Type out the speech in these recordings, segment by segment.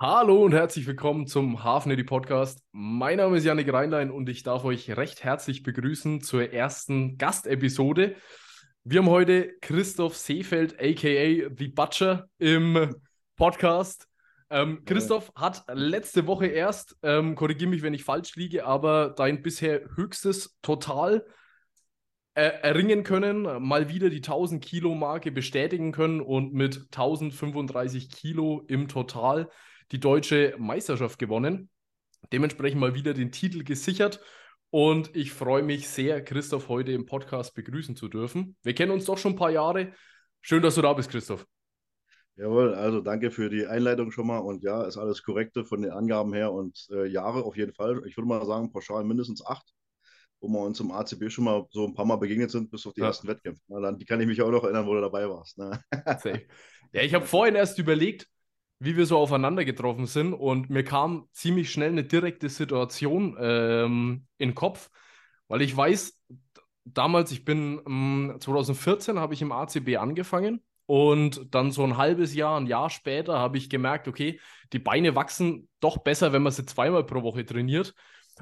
Hallo und herzlich willkommen zum Hafnedi Podcast. Mein Name ist Janik Reinlein und ich darf euch recht herzlich begrüßen zur ersten Gastepisode. Wir haben heute Christoph Seefeld, aka The Butcher, im Podcast. Ähm, Christoph hat letzte Woche erst, ähm, korrigiere mich, wenn ich falsch liege, aber dein bisher höchstes Total äh, erringen können, mal wieder die 1000 Kilo Marke bestätigen können und mit 1035 Kilo im Total die deutsche Meisterschaft gewonnen. Dementsprechend mal wieder den Titel gesichert. Und ich freue mich sehr, Christoph heute im Podcast begrüßen zu dürfen. Wir kennen uns doch schon ein paar Jahre. Schön, dass du da bist, Christoph. Jawohl, also danke für die Einleitung schon mal. Und ja, ist alles korrekte von den Angaben her und äh, Jahre auf jeden Fall. Ich würde mal sagen, pauschal mindestens acht, wo wir uns im ACB schon mal so ein paar Mal begegnet sind, bis auf die ja. ersten Wettkämpfe. Na, dann, die kann ich mich auch noch erinnern, wo du dabei warst. Ne? ja, ich habe vorhin erst überlegt, wie wir so aufeinander getroffen sind. Und mir kam ziemlich schnell eine direkte Situation ähm, in den Kopf, weil ich weiß, damals, ich bin ähm, 2014 habe ich im ACB angefangen und dann so ein halbes Jahr, ein Jahr später habe ich gemerkt, okay, die Beine wachsen doch besser, wenn man sie zweimal pro Woche trainiert.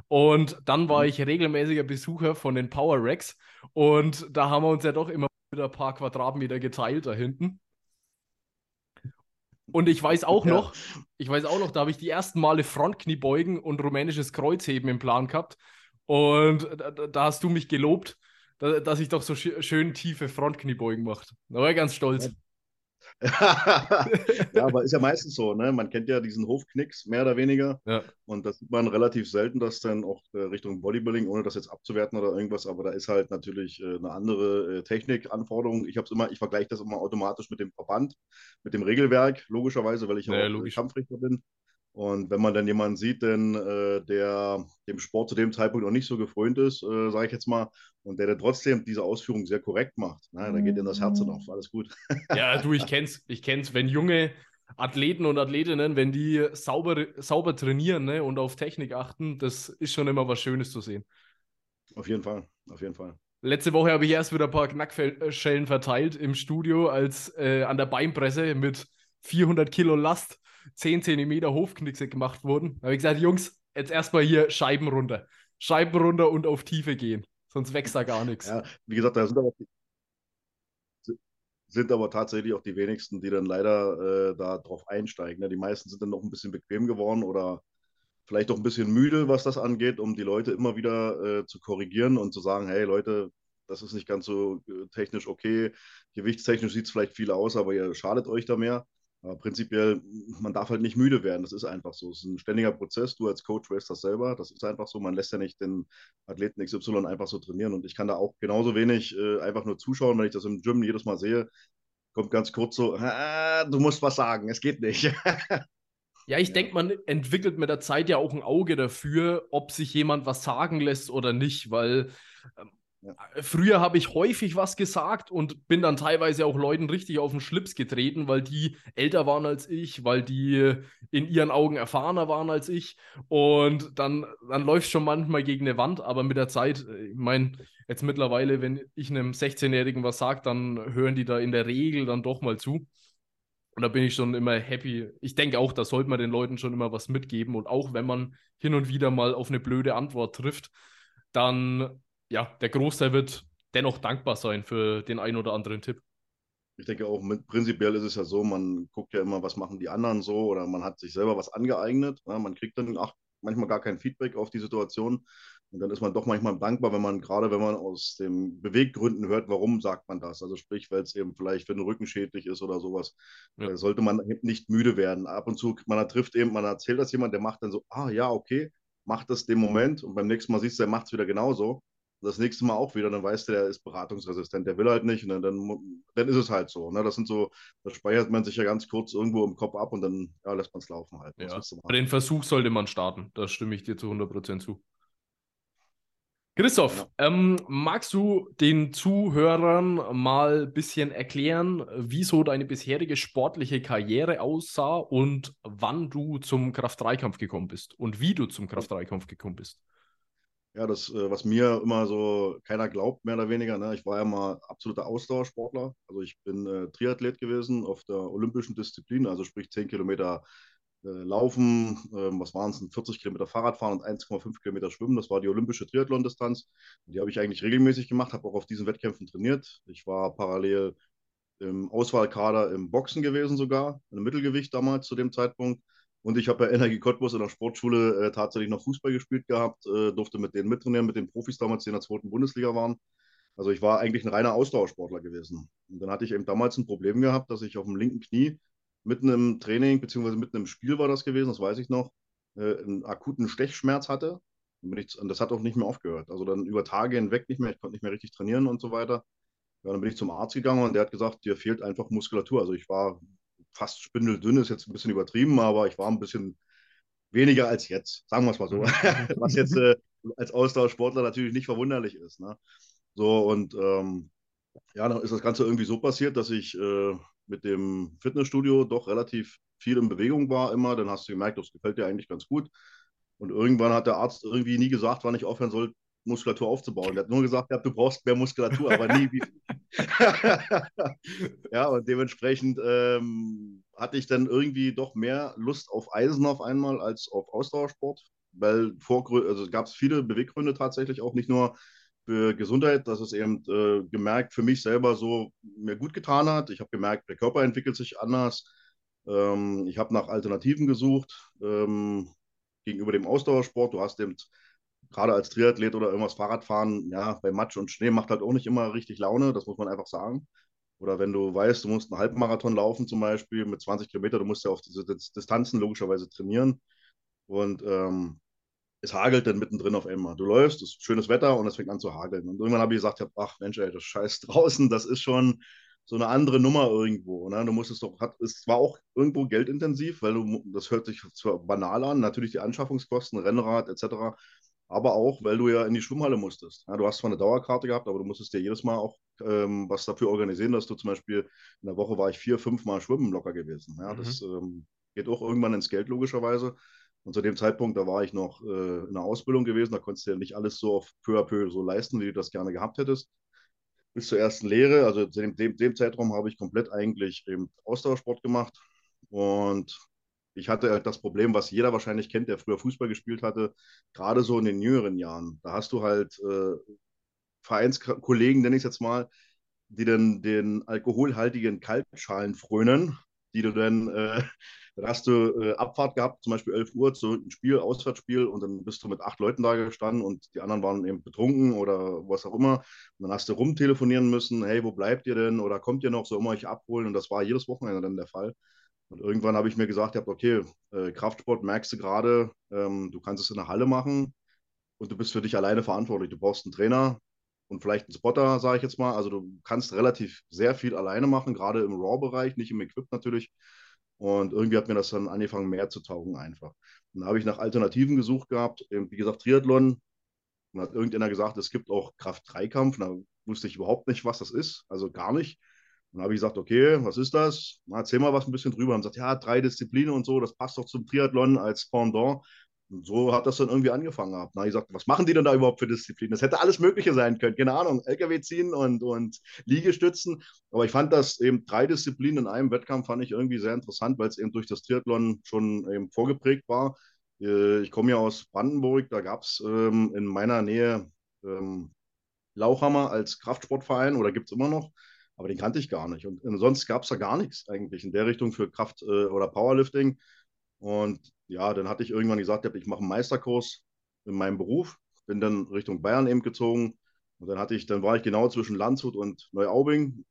Und dann war mhm. ich regelmäßiger Besucher von den Power Racks und da haben wir uns ja doch immer wieder ein paar Quadratmeter geteilt da hinten. Und ich weiß auch ja. noch, ich weiß auch noch, da habe ich die ersten Male Frontkniebeugen und rumänisches Kreuzheben im Plan gehabt. Und da, da hast du mich gelobt, da, dass ich doch so sch schön tiefe Frontkniebeugen mache. Da war ich ganz stolz. ja, aber ist ja meistens so, ne? Man kennt ja diesen Hofknicks, mehr oder weniger. Ja. Und das sieht man relativ selten, dass dann auch äh, Richtung Bodybuilding, ohne das jetzt abzuwerten oder irgendwas, aber da ist halt natürlich äh, eine andere äh, Technikanforderung. Ich habe immer, ich vergleiche das immer automatisch mit dem Verband, mit dem Regelwerk, logischerweise, weil ich ja, auch Kampfrichter bin. Und wenn man dann jemanden sieht, denn, äh, der dem Sport zu dem Zeitpunkt noch nicht so gefreut ist, äh, sage ich jetzt mal, und der dann trotzdem diese Ausführung sehr korrekt macht, na, da geht in das Herz auf, alles gut. Ja, du, ich kenn's, ich kenn's, wenn junge Athleten und Athletinnen, wenn die sauber, sauber trainieren ne, und auf Technik achten, das ist schon immer was Schönes zu sehen. Auf jeden Fall, auf jeden Fall. Letzte Woche habe ich erst wieder ein paar Knackschellen verteilt im Studio, als äh, an der Beinpresse mit 400 Kilo Last 10 cm Hofknickse gemacht wurden. Da habe ich gesagt, Jungs, jetzt erstmal hier Scheiben runter. Scheiben runter und auf Tiefe gehen. Sonst wächst da gar nichts. Ja, wie gesagt, da sind aber, sind aber tatsächlich auch die wenigsten, die dann leider äh, da drauf einsteigen. Ne? Die meisten sind dann noch ein bisschen bequem geworden oder vielleicht auch ein bisschen müde, was das angeht, um die Leute immer wieder äh, zu korrigieren und zu sagen, hey Leute, das ist nicht ganz so äh, technisch okay. Gewichtstechnisch sieht es vielleicht viel aus, aber ihr schadet euch da mehr. Aber prinzipiell, man darf halt nicht müde werden. Das ist einfach so. Es ist ein ständiger Prozess. Du als Coach weißt das selber. Das ist einfach so. Man lässt ja nicht den Athleten XY einfach so trainieren. Und ich kann da auch genauso wenig äh, einfach nur zuschauen, wenn ich das im Gym jedes Mal sehe. Kommt ganz kurz so, ah, du musst was sagen, es geht nicht. Ja, ich ja. denke, man entwickelt mit der Zeit ja auch ein Auge dafür, ob sich jemand was sagen lässt oder nicht, weil ähm, ja. Früher habe ich häufig was gesagt und bin dann teilweise auch Leuten richtig auf den Schlips getreten, weil die älter waren als ich, weil die in ihren Augen erfahrener waren als ich. Und dann, dann läuft es schon manchmal gegen eine Wand, aber mit der Zeit, ich meine, jetzt mittlerweile, wenn ich einem 16-Jährigen was sage, dann hören die da in der Regel dann doch mal zu. Und da bin ich schon immer happy. Ich denke auch, da sollte man den Leuten schon immer was mitgeben. Und auch wenn man hin und wieder mal auf eine blöde Antwort trifft, dann ja, der Großteil wird dennoch dankbar sein für den einen oder anderen Tipp. Ich denke auch, mit, prinzipiell ist es ja so, man guckt ja immer, was machen die anderen so oder man hat sich selber was angeeignet. Ja, man kriegt dann auch manchmal gar kein Feedback auf die Situation. Und dann ist man doch manchmal dankbar, wenn man, gerade wenn man aus den Beweggründen hört, warum sagt man das. Also sprich, weil es eben vielleicht für den Rücken schädlich ist oder sowas, ja. Äh, sollte man nicht müde werden. Ab und zu, man trifft eben, man erzählt das jemand, der macht dann so, ah ja, okay, macht das dem Moment und beim nächsten Mal siehst du, der macht es wieder genauso das nächste Mal auch wieder, dann weißt du, der ist beratungsresistent, der will halt nicht und dann, dann, dann ist es halt so. Ne? Das sind so, da speichert man sich ja ganz kurz irgendwo im Kopf ab und dann ja, lässt man es laufen halt. Ja. Den Versuch sollte man starten, da stimme ich dir zu 100% zu. Christoph, ja. ähm, magst du den Zuhörern mal ein bisschen erklären, wieso deine bisherige sportliche Karriere aussah und wann du zum Kraft-3-Kampf gekommen bist und wie du zum Kraft-3-Kampf gekommen bist? Ja, das, äh, was mir immer so keiner glaubt, mehr oder weniger. Ne? Ich war ja mal absoluter Ausdauersportler. Also ich bin äh, Triathlet gewesen auf der olympischen Disziplin, also sprich 10 Kilometer äh, Laufen, äh, was waren es, 40 Kilometer Fahrradfahren und 1,5 Kilometer Schwimmen. Das war die olympische Triathlon-Distanz. Die habe ich eigentlich regelmäßig gemacht, habe auch auf diesen Wettkämpfen trainiert. Ich war parallel im Auswahlkader im Boxen gewesen sogar, im Mittelgewicht damals zu dem Zeitpunkt. Und ich habe bei Energie Cottbus in der Sportschule äh, tatsächlich noch Fußball gespielt gehabt, äh, durfte mit denen mittrainieren, mit den Profis damals, die in der zweiten Bundesliga waren. Also ich war eigentlich ein reiner Ausdauersportler gewesen. Und dann hatte ich eben damals ein Problem gehabt, dass ich auf dem linken Knie mitten im Training, beziehungsweise mitten im Spiel war das gewesen, das weiß ich noch, äh, einen akuten Stechschmerz hatte. Ich, und das hat auch nicht mehr aufgehört. Also dann über Tage hinweg nicht mehr, ich konnte nicht mehr richtig trainieren und so weiter. Ja, dann bin ich zum Arzt gegangen und der hat gesagt, dir fehlt einfach Muskulatur. Also ich war fast spindeldünn, ist jetzt ein bisschen übertrieben, aber ich war ein bisschen weniger als jetzt, sagen wir es mal so. Was jetzt äh, als Ausdauersportler natürlich nicht verwunderlich ist. Ne? So, und ähm, ja, dann ist das Ganze irgendwie so passiert, dass ich äh, mit dem Fitnessstudio doch relativ viel in Bewegung war immer. Dann hast du gemerkt, das gefällt dir eigentlich ganz gut. Und irgendwann hat der Arzt irgendwie nie gesagt, wann ich aufhören soll, Muskulatur aufzubauen. Der hat nur gesagt, du brauchst mehr Muskulatur, aber nie wie ja, und dementsprechend ähm, hatte ich dann irgendwie doch mehr Lust auf Eisen auf einmal als auf Ausdauersport, weil vor, also gab es viele Beweggründe tatsächlich auch nicht nur für Gesundheit, dass es eben äh, gemerkt für mich selber so mir gut getan hat. Ich habe gemerkt, der Körper entwickelt sich anders. Ähm, ich habe nach Alternativen gesucht ähm, gegenüber dem Ausdauersport. Du hast eben gerade als Triathlet oder irgendwas Fahrradfahren, ja, bei Matsch und Schnee macht halt auch nicht immer richtig Laune, das muss man einfach sagen. Oder wenn du weißt, du musst einen Halbmarathon laufen zum Beispiel mit 20 Kilometer, du musst ja auf diese Distanzen logischerweise trainieren. Und ähm, es hagelt dann mittendrin auf einmal. Du läufst, es ist schönes Wetter und es fängt an zu hageln. Und irgendwann habe ich gesagt, ach Mensch, ey, das Scheiß draußen, das ist schon so eine andere Nummer irgendwo. Ne? Du musstest doch, hat, es war auch irgendwo geldintensiv, weil du, das hört sich zwar banal an, natürlich die Anschaffungskosten, Rennrad etc., aber auch, weil du ja in die Schwimmhalle musstest. Ja, du hast zwar eine Dauerkarte gehabt, aber du musstest dir jedes Mal auch ähm, was dafür organisieren, dass du zum Beispiel in der Woche war ich vier, fünf Mal schwimmen locker gewesen. Ja, mhm. Das ähm, geht auch irgendwann ins Geld logischerweise. Und zu dem Zeitpunkt, da war ich noch äh, in der Ausbildung gewesen, da konntest du ja nicht alles so auf peu à peu so leisten, wie du das gerne gehabt hättest. Bis zur ersten Lehre, also in dem, dem, dem Zeitraum habe ich komplett eigentlich eben Ausdauersport gemacht. Und ich hatte das Problem, was jeder wahrscheinlich kennt, der früher Fußball gespielt hatte, gerade so in den jüngeren Jahren. Da hast du halt äh, Vereinskollegen, nenne ich es jetzt mal, die dann den alkoholhaltigen Kaltschalen frönen, die du dann, äh, dann hast du äh, Abfahrt gehabt, zum Beispiel 11 Uhr zu ein Spiel, Auswärtsspiel, und dann bist du mit acht Leuten da gestanden und die anderen waren eben betrunken oder was auch immer. Und dann hast du rumtelefonieren müssen, hey, wo bleibt ihr denn? Oder kommt ihr noch, so immer euch abholen? Und das war jedes Wochenende dann der Fall. Und irgendwann habe ich mir gesagt, okay, äh, Kraftsport merkst du gerade, ähm, du kannst es in der Halle machen und du bist für dich alleine verantwortlich. Du brauchst einen Trainer und vielleicht einen Spotter, sage ich jetzt mal. Also du kannst relativ sehr viel alleine machen, gerade im Raw-Bereich, nicht im Equip natürlich. Und irgendwie hat mir das dann angefangen, mehr zu taugen einfach. Und dann habe ich nach Alternativen gesucht gehabt. Wie gesagt, Triathlon. Und hat irgendeiner gesagt, es gibt auch Kraft-3-Kampf. Da wusste ich überhaupt nicht, was das ist. Also gar nicht. Dann habe ich gesagt, okay, was ist das? Na, erzähl mal was ein bisschen drüber. Haben gesagt, ja, drei Disziplinen und so, das passt doch zum Triathlon als Pendant. Und so hat das dann irgendwie angefangen gehabt. Na, ich gesagt, was machen die denn da überhaupt für Disziplinen? Das hätte alles Mögliche sein können. Keine Ahnung, LKW ziehen und, und Liegestützen. Aber ich fand das eben drei Disziplinen in einem Wettkampf fand ich irgendwie sehr interessant, weil es eben durch das Triathlon schon eben vorgeprägt war. Äh, ich komme ja aus Brandenburg, da gab es ähm, in meiner Nähe ähm, Lauchhammer als Kraftsportverein oder gibt es immer noch. Aber den kannte ich gar nicht. Und sonst gab es da gar nichts eigentlich in der Richtung für Kraft- äh, oder Powerlifting. Und ja, dann hatte ich irgendwann gesagt, ich mache einen Meisterkurs in meinem Beruf, bin dann Richtung Bayern eben gezogen. Und dann hatte ich, dann war ich genau zwischen Landshut und Neuaubing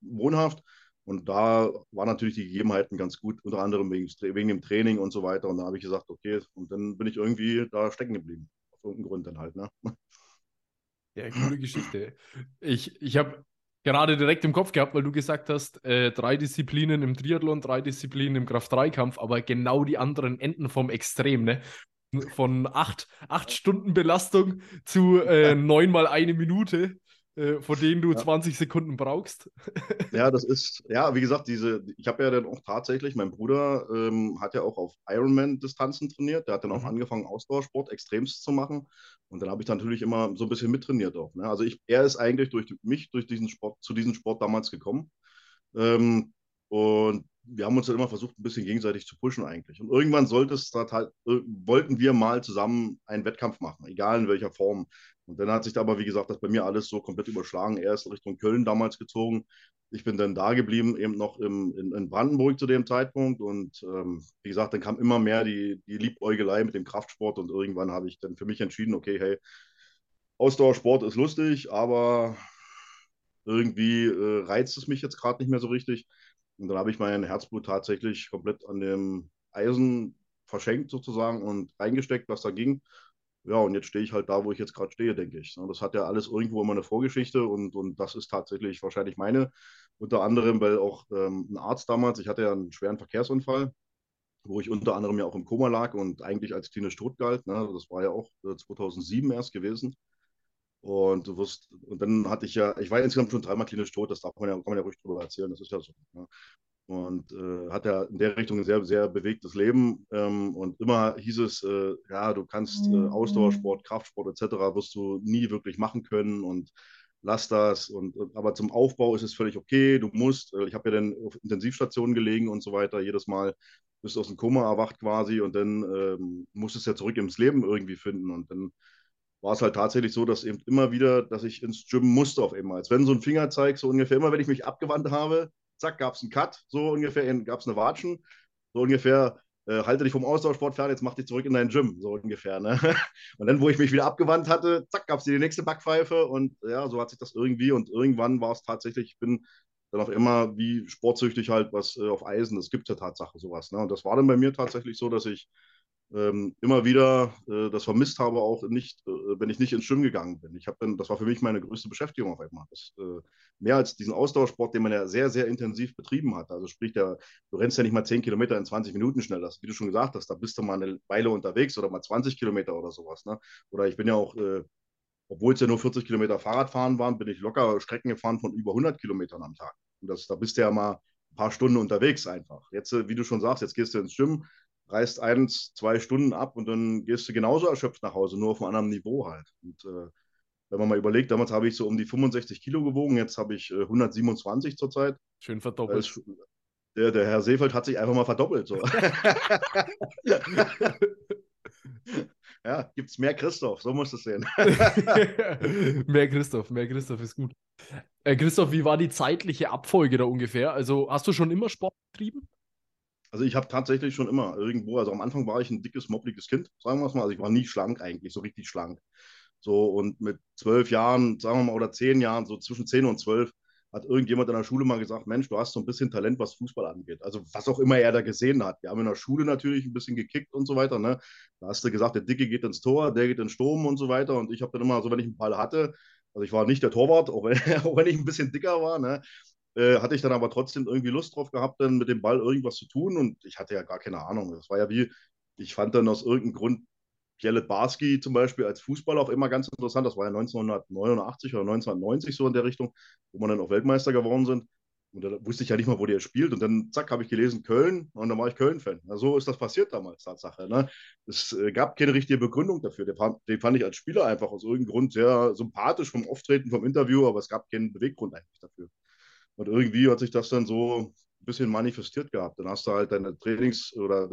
wohnhaft. Und da waren natürlich die Gegebenheiten ganz gut, unter anderem wegen, wegen dem Training und so weiter. Und dann habe ich gesagt, okay, und dann bin ich irgendwie da stecken geblieben. Auf irgendeinen Grund dann halt, ne? Ja, coole Geschichte. Ich, ich habe gerade direkt im Kopf gehabt, weil du gesagt hast, äh, drei Disziplinen im Triathlon, drei Disziplinen im Kraft-3-Kampf, aber genau die anderen enden vom Extrem, ne? Von acht, acht Stunden Belastung zu äh, neun mal eine Minute von denen du ja. 20 Sekunden brauchst. ja, das ist, ja, wie gesagt, diese, ich habe ja dann auch tatsächlich, mein Bruder ähm, hat ja auch auf Ironman-Distanzen trainiert, der hat dann auch mhm. angefangen, Ausdauersport extremst zu machen. Und dann habe ich natürlich immer so ein bisschen mittrainiert auch. Ne? Also ich, er ist eigentlich durch mich, durch diesen Sport, zu diesem Sport damals gekommen. Ähm, Und wir haben uns dann immer versucht, ein bisschen gegenseitig zu pushen eigentlich. Und irgendwann sollte es halt, äh, wollten wir mal zusammen einen Wettkampf machen, egal in welcher Form. Und dann hat sich aber, wie gesagt, das bei mir alles so komplett überschlagen. Er ist Richtung Köln damals gezogen. Ich bin dann da geblieben, eben noch im, in, in Brandenburg zu dem Zeitpunkt. Und ähm, wie gesagt, dann kam immer mehr die, die Liebäugelei mit dem Kraftsport. Und irgendwann habe ich dann für mich entschieden, okay, hey, Ausdauersport ist lustig, aber irgendwie äh, reizt es mich jetzt gerade nicht mehr so richtig. Und dann habe ich mein Herzblut tatsächlich komplett an dem Eisen verschenkt sozusagen und reingesteckt, was da ging. Ja, und jetzt stehe ich halt da, wo ich jetzt gerade stehe, denke ich. Das hat ja alles irgendwo immer eine Vorgeschichte und, und das ist tatsächlich wahrscheinlich meine. Unter anderem, weil auch ähm, ein Arzt damals, ich hatte ja einen schweren Verkehrsunfall, wo ich unter anderem ja auch im Koma lag und eigentlich als klinisch tot galt. Ne? Das war ja auch äh, 2007 erst gewesen. Und du wirst, und dann hatte ich ja, ich war insgesamt schon dreimal klinisch tot, das darf man ja, kann man ja ruhig drüber erzählen, das ist ja so. Ja. Und äh, hat ja in der Richtung ein sehr, sehr bewegtes Leben. Ähm, und immer hieß es, äh, ja, du kannst äh, mhm. Ausdauersport, Kraftsport etc. wirst du nie wirklich machen können und lass das. Und, und aber zum Aufbau ist es völlig okay. Du musst, äh, ich habe ja dann auf Intensivstationen gelegen und so weiter, jedes Mal bist du aus dem Koma erwacht quasi und dann ähm, musstest du ja zurück ins Leben irgendwie finden. Und dann war es halt tatsächlich so, dass eben immer wieder, dass ich ins Gym musste auf einmal. Als wenn so ein Fingerzeig, so ungefähr immer, wenn ich mich abgewandt habe, zack, gab es einen Cut, so ungefähr, gab es eine Watschen, so ungefähr, äh, halte dich vom Austauschsport fern, jetzt mach dich zurück in dein Gym, so ungefähr. Ne? Und dann, wo ich mich wieder abgewandt hatte, zack, gab es die nächste Backpfeife und ja, so hat sich das irgendwie und irgendwann war es tatsächlich, ich bin dann auch immer wie sportsüchtig halt was äh, auf Eisen, das gibt ja Tatsache sowas. Ne? Und das war dann bei mir tatsächlich so, dass ich ähm, immer wieder äh, das vermisst habe, auch nicht, äh, wenn ich nicht ins Schwimmen gegangen bin. Ich dann, das war für mich meine größte Beschäftigung auf einmal. Das, äh, mehr als diesen Ausdauersport, den man ja sehr, sehr intensiv betrieben hat. Also sprich, der, du rennst ja nicht mal 10 Kilometer in 20 Minuten schnell. Das, wie du schon gesagt hast, da bist du mal eine Weile unterwegs oder mal 20 Kilometer oder sowas. Ne? Oder ich bin ja auch, äh, obwohl es ja nur 40 Kilometer Fahrradfahren waren, bin ich locker Strecken gefahren von über 100 Kilometern am Tag. Und das, da bist du ja mal ein paar Stunden unterwegs einfach. Jetzt, äh, wie du schon sagst, jetzt gehst du ins Gym, reist eins, zwei Stunden ab und dann gehst du genauso erschöpft nach Hause, nur auf einem anderen Niveau halt. Und äh, wenn man mal überlegt, damals habe ich so um die 65 Kilo gewogen, jetzt habe ich äh, 127 zurzeit. Schön verdoppelt. Der, der Herr Seefeld hat sich einfach mal verdoppelt. So. ja, gibt es mehr Christoph, so musst du es sehen. mehr Christoph, mehr Christoph ist gut. Äh, Christoph, wie war die zeitliche Abfolge da ungefähr? Also hast du schon immer Sport betrieben? Also ich habe tatsächlich schon immer irgendwo, also am Anfang war ich ein dickes, moppliges Kind, sagen wir es mal. Also ich war nie schlank eigentlich, so richtig schlank. So und mit zwölf Jahren, sagen wir mal, oder zehn Jahren, so zwischen zehn und zwölf, hat irgendjemand in der Schule mal gesagt, Mensch, du hast so ein bisschen Talent, was Fußball angeht. Also was auch immer er da gesehen hat. Wir haben in der Schule natürlich ein bisschen gekickt und so weiter. Ne? Da hast du gesagt, der Dicke geht ins Tor, der geht ins Sturm und so weiter. Und ich habe dann immer so, wenn ich einen Ball hatte, also ich war nicht der Torwart, auch wenn, auch wenn ich ein bisschen dicker war, ne? Äh, hatte ich dann aber trotzdem irgendwie Lust drauf gehabt, dann mit dem Ball irgendwas zu tun und ich hatte ja gar keine Ahnung. Das war ja wie, ich fand dann aus irgendeinem Grund Pjelle Barski zum Beispiel als Fußballer auch immer ganz interessant. Das war ja 1989 oder 1990 so in der Richtung, wo man dann auch Weltmeister geworden sind. Und da wusste ich ja nicht mal, wo der spielt. Und dann, zack, habe ich gelesen, Köln. Und dann war ich Köln-Fan. Ja, so ist das passiert damals, Tatsache. Ne? Es äh, gab keine richtige Begründung dafür. Den fand, den fand, ich als Spieler einfach aus irgendeinem Grund sehr sympathisch vom Auftreten, vom Interview, aber es gab keinen Beweggrund eigentlich dafür. Und irgendwie hat sich das dann so ein bisschen manifestiert gehabt. Dann hast du halt deine Trainings oder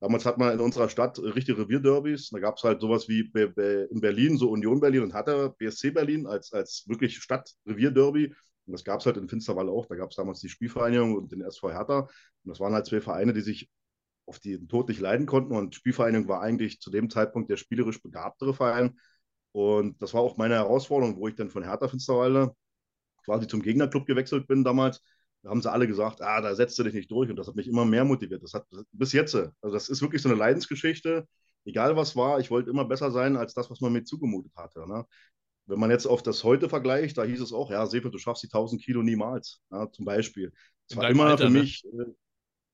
damals hat man in unserer Stadt richtige Revierderbys. Da gab es halt sowas wie in Berlin, so Union Berlin und hatte BSC Berlin als, als wirklich Stadt-Revierderby. Und das gab es halt in Finsterwalde auch. Da gab es damals die Spielvereinigung und den SV Hertha. Und das waren halt zwei Vereine, die sich auf den Tod nicht leiden konnten. Und Spielvereinigung war eigentlich zu dem Zeitpunkt der spielerisch begabtere Verein. Und das war auch meine Herausforderung, wo ich dann von Hertha Finsterwalde quasi zum Gegnerclub gewechselt bin damals, da haben sie alle gesagt, ah, da setzt du dich nicht durch. Und das hat mich immer mehr motiviert. Das hat bis jetzt, also das ist wirklich so eine Leidensgeschichte. Egal was war, ich wollte immer besser sein als das, was man mir zugemutet hatte. Ne? Wenn man jetzt auf das heute vergleicht, da hieß es auch, ja, Sefer, du schaffst die 1000 Kilo niemals, ja, zum Beispiel. Das war immer Alter, für ne? mich, ne?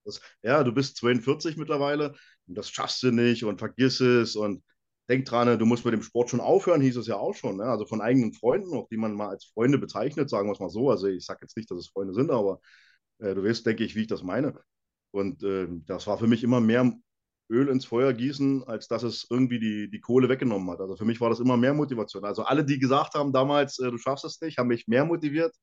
das, ja, du bist 42 mittlerweile und das schaffst du nicht und vergiss es und denk dran, du musst mit dem Sport schon aufhören, hieß es ja auch schon. Ne? Also von eigenen Freunden, auch die man mal als Freunde bezeichnet, sagen wir es mal so. Also ich sage jetzt nicht, dass es Freunde sind, aber äh, du weißt, denke ich, wie ich das meine. Und äh, das war für mich immer mehr Öl ins Feuer gießen, als dass es irgendwie die, die Kohle weggenommen hat. Also für mich war das immer mehr Motivation. Also alle, die gesagt haben damals, äh, du schaffst es nicht, haben mich mehr motiviert,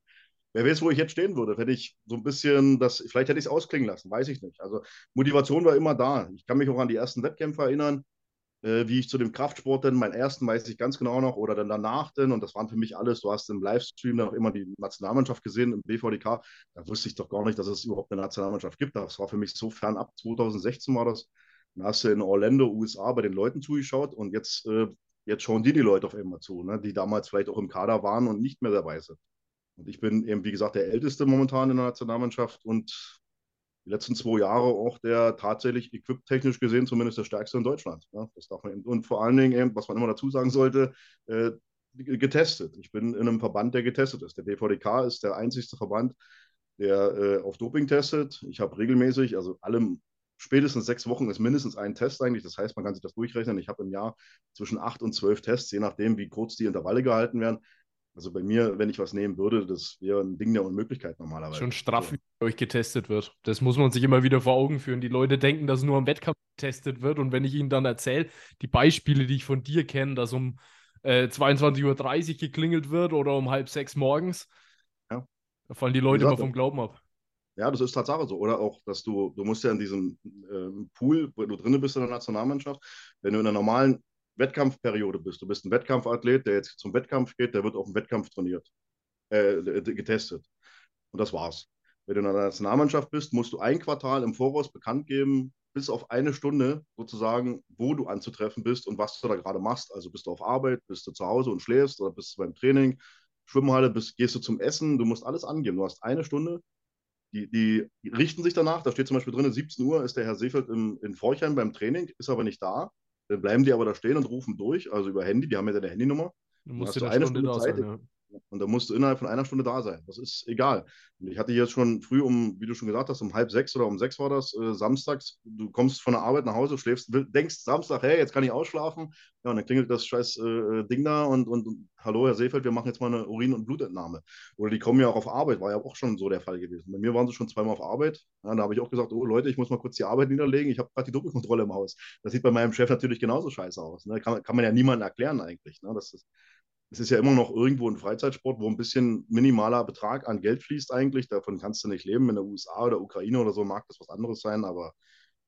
wer weiß, wo ich jetzt stehen würde. Hätte ich so ein bisschen das, vielleicht hätte ich es ausklingen lassen, weiß ich nicht. Also Motivation war immer da. Ich kann mich auch an die ersten Wettkämpfe erinnern, äh, wie ich zu dem Kraftsport denn, meinen ersten weiß ich ganz genau noch, oder dann danach denn, und das waren für mich alles, du hast im Livestream dann auch immer die Nationalmannschaft gesehen, im BVDK, da wusste ich doch gar nicht, dass es überhaupt eine Nationalmannschaft gibt. Das war für mich so fernab, 2016 war das. Dann hast du in Orlando, USA, bei den Leuten zugeschaut und jetzt, äh, jetzt schauen die die Leute auf einmal zu, ne? die damals vielleicht auch im Kader waren und nicht mehr dabei sind. Und ich bin eben, wie gesagt, der Älteste momentan in der Nationalmannschaft und die letzten zwei Jahre auch der tatsächlich equiptechnisch gesehen zumindest der stärkste in Deutschland. Ja, das darf man eben, und vor allen Dingen, eben, was man immer dazu sagen sollte, äh, getestet. Ich bin in einem Verband, der getestet ist. Der BVDK ist der einzigste Verband, der äh, auf Doping testet. Ich habe regelmäßig, also alle spätestens sechs Wochen ist mindestens ein Test eigentlich. Das heißt, man kann sich das durchrechnen. Ich habe im Jahr zwischen acht und zwölf Tests, je nachdem, wie kurz die Intervalle gehalten werden. Also bei mir, wenn ich was nehmen würde, das wäre ein Ding der Unmöglichkeit normalerweise. Schon straff, euch getestet wird. Das muss man sich immer wieder vor Augen führen. Die Leute denken, dass nur am Wettkampf getestet wird. Und wenn ich ihnen dann erzähle, die Beispiele, die ich von dir kenne, dass um äh, 22.30 Uhr geklingelt wird oder um halb sechs morgens, ja. da fallen die Leute gesagt, immer vom Glauben ab. Ja, das ist Tatsache so. Oder auch, dass du, du musst ja in diesem äh, Pool, wo du drin bist in der Nationalmannschaft, wenn du in einer normalen Wettkampfperiode bist, du bist ein Wettkampfathlet, der jetzt zum Wettkampf geht, der wird auf dem Wettkampf trainiert, äh, getestet. Und das war's. Wenn du in der Nationalmannschaft bist, musst du ein Quartal im Voraus bekannt geben, bis auf eine Stunde sozusagen, wo du anzutreffen bist und was du da gerade machst. Also bist du auf Arbeit, bist du zu Hause und schläfst oder bist du beim Training, Schwimmhalle, bist, gehst du zum Essen, du musst alles angeben. Du hast eine Stunde. Die, die, die richten sich danach. Da steht zum Beispiel drin, 17 Uhr ist der Herr Seefeld im, in Forchheim beim Training, ist aber nicht da. Dann bleiben die aber da stehen und rufen durch, also über Handy, die haben ja deine Handynummer. Du musst du eine Stunde, Stunde Zeit, sein, ja. Und da musst du innerhalb von einer Stunde da sein. Das ist egal. Und ich hatte jetzt schon früh um, wie du schon gesagt hast, um halb sechs oder um sechs war das, äh, samstags, du kommst von der Arbeit nach Hause, schläfst, denkst Samstag, hey, jetzt kann ich ausschlafen. Ja, und dann klingelt das scheiß äh, Ding da und, und, und, hallo, Herr Seefeld, wir machen jetzt mal eine Urin- und Blutentnahme. Oder die kommen ja auch auf Arbeit, war ja auch schon so der Fall gewesen. Bei mir waren sie schon zweimal auf Arbeit. Ja, da habe ich auch gesagt, oh Leute, ich muss mal kurz die Arbeit niederlegen, ich habe gerade die Doppelkontrolle im Haus. Das sieht bei meinem Chef natürlich genauso scheiße aus. Ne? Kann, kann man ja niemandem erklären eigentlich. Ne? Das ist, es ist ja immer noch irgendwo ein Freizeitsport, wo ein bisschen minimaler Betrag an Geld fließt eigentlich. Davon kannst du nicht leben. In der USA oder Ukraine oder so mag das was anderes sein, aber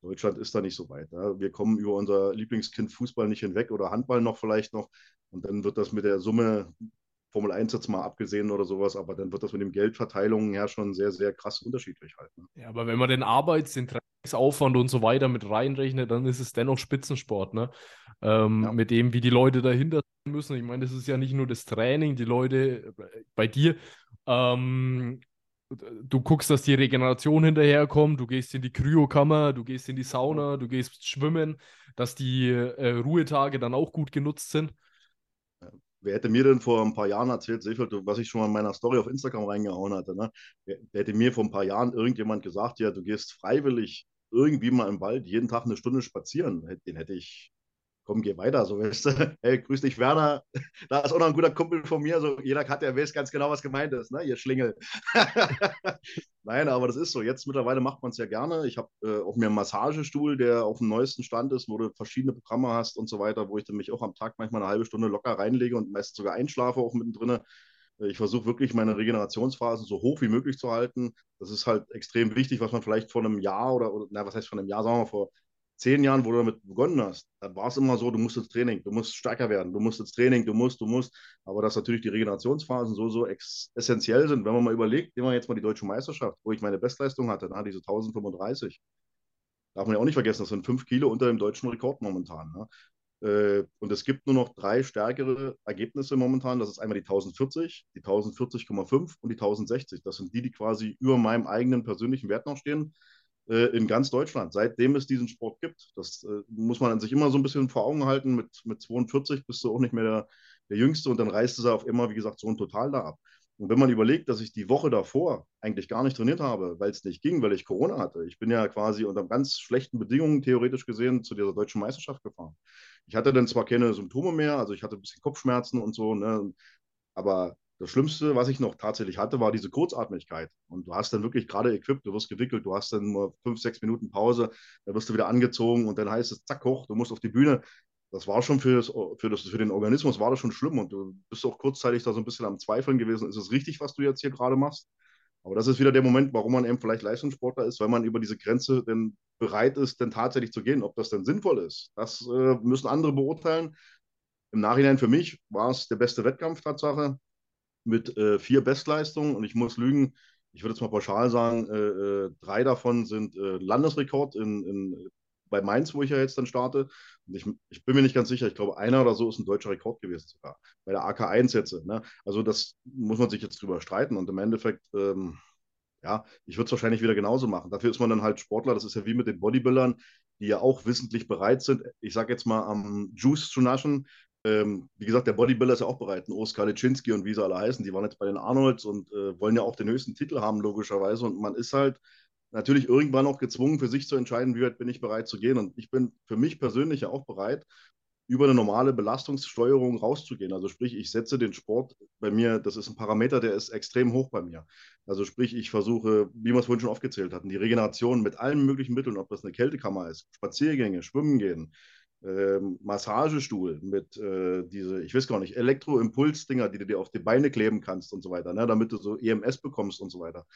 Deutschland ist da nicht so weit. Ne? Wir kommen über unser Lieblingskind Fußball nicht hinweg oder Handball noch vielleicht noch. Und dann wird das mit der Summe Formel 1 jetzt mal abgesehen oder sowas, aber dann wird das mit den Geldverteilungen her schon sehr, sehr krass unterschiedlich halt. Ne? Ja, aber wenn man den Arbeits-, den Trainingsaufwand und so weiter mit reinrechnet, dann ist es dennoch Spitzensport, ne? Ähm, ja. Mit dem, wie die Leute dahinter sein müssen. Ich meine, das ist ja nicht nur das Training, die Leute äh, bei dir. Ähm, du guckst, dass die Regeneration hinterherkommt, du gehst in die Kryokammer, du gehst in die Sauna, du gehst schwimmen, dass die äh, Ruhetage dann auch gut genutzt sind. Wer hätte mir denn vor ein paar Jahren erzählt, Seefeld, was ich schon mal in meiner Story auf Instagram reingehauen hatte, ne? wer, wer hätte mir vor ein paar Jahren irgendjemand gesagt, ja, du gehst freiwillig irgendwie mal im Wald jeden Tag eine Stunde spazieren? Den hätte ich komm, geh weiter, so weißt du. Hey, grüß dich, Werner. Da ist auch noch ein guter Kumpel von mir. So, jeder hat ja weiß ganz genau, was gemeint ist, ne, ihr Schlingel. Nein, aber das ist so. Jetzt mittlerweile macht man es ja gerne. Ich habe äh, auch mir einen Massagestuhl, der auf dem neuesten Stand ist, wo du verschiedene Programme hast und so weiter, wo ich dann mich auch am Tag manchmal eine halbe Stunde locker reinlege und meistens sogar einschlafe auch mittendrin. Ich versuche wirklich meine Regenerationsphasen so hoch wie möglich zu halten. Das ist halt extrem wichtig, was man vielleicht vor einem Jahr oder, oder na, was heißt vor einem Jahr, sagen wir mal vor zehn Jahren, wo du damit begonnen hast, dann war es immer so, du musst ins Training, du musst stärker werden, du musst ins Training, du musst, du musst. Aber dass natürlich die Regenerationsphasen so, so essentiell sind, wenn man mal überlegt, nehmen wir jetzt mal die deutsche Meisterschaft, wo ich meine Bestleistung hatte, na, diese 1035. Darf man ja auch nicht vergessen, das sind fünf Kilo unter dem deutschen Rekord momentan. Ne? Äh, und es gibt nur noch drei stärkere Ergebnisse momentan. Das ist einmal die 1040, die 1040,5 und die 1060. Das sind die, die quasi über meinem eigenen persönlichen Wert noch stehen. Äh, in ganz Deutschland, seitdem es diesen Sport gibt. Das äh, muss man sich immer so ein bisschen vor Augen halten. Mit, mit 42 bist du auch nicht mehr der, der Jüngste und dann reißt es auf immer, wie gesagt, so ein Total da ab. Und wenn man überlegt, dass ich die Woche davor eigentlich gar nicht trainiert habe, weil es nicht ging, weil ich Corona hatte. Ich bin ja quasi unter ganz schlechten Bedingungen theoretisch gesehen zu dieser deutschen Meisterschaft gefahren. Ich hatte dann zwar keine Symptome mehr, also ich hatte ein bisschen Kopfschmerzen und so, ne, aber das Schlimmste, was ich noch tatsächlich hatte, war diese Kurzatmigkeit. Und du hast dann wirklich gerade equipped, du wirst gewickelt, du hast dann nur fünf, sechs Minuten Pause, dann wirst du wieder angezogen und dann heißt es, zack, hoch, du musst auf die Bühne. das war schon für, das, für, das, für den Organismus war das schon schlimm und du bist auch kurzzeitig da so ein bisschen am Zweifeln gewesen, ist es richtig, was du jetzt hier gerade machst? Aber das ist wieder der Moment, warum man eben vielleicht Leistungssportler ist, weil man über diese Grenze denn bereit ist, denn tatsächlich zu gehen. Ob das denn sinnvoll ist, das äh, müssen andere beurteilen. Im Nachhinein für mich war es der beste Wettkampf, Tatsache, mit äh, vier Bestleistungen und ich muss lügen, ich würde jetzt mal pauschal sagen, äh, äh drei davon sind äh, Landesrekord in, in bei Mainz, wo ich ja jetzt dann starte. Und ich, ich bin mir nicht ganz sicher, ich glaube, einer oder so ist ein deutscher Rekord gewesen sogar. Bei der AK1 jetzt. Ne? Also das muss man sich jetzt drüber streiten. Und im Endeffekt, ähm, ja, ich würde es wahrscheinlich wieder genauso machen. Dafür ist man dann halt Sportler. Das ist ja wie mit den Bodybuildern, die ja auch wissentlich bereit sind, ich sage jetzt mal, am Juice zu naschen. Ähm, wie gesagt, der Bodybuilder ist ja auch bereit. Oskar Leczynski und wie sie alle heißen, die waren jetzt bei den Arnolds und äh, wollen ja auch den höchsten Titel haben, logischerweise. Und man ist halt natürlich irgendwann auch gezwungen, für sich zu entscheiden, wie weit bin ich bereit zu gehen. Und ich bin für mich persönlich ja auch bereit, über eine normale Belastungssteuerung rauszugehen. Also sprich, ich setze den Sport bei mir, das ist ein Parameter, der ist extrem hoch bei mir. Also sprich, ich versuche, wie wir es vorhin schon aufgezählt hatten, die Regeneration mit allen möglichen Mitteln, ob das eine Kältekammer ist, Spaziergänge, Schwimmen gehen, äh, Massagestuhl mit äh, diese, ich weiß gar nicht, Elektroimpuls-Dinger, die du dir auf die Beine kleben kannst und so weiter, ne, damit du so EMS bekommst und so weiter.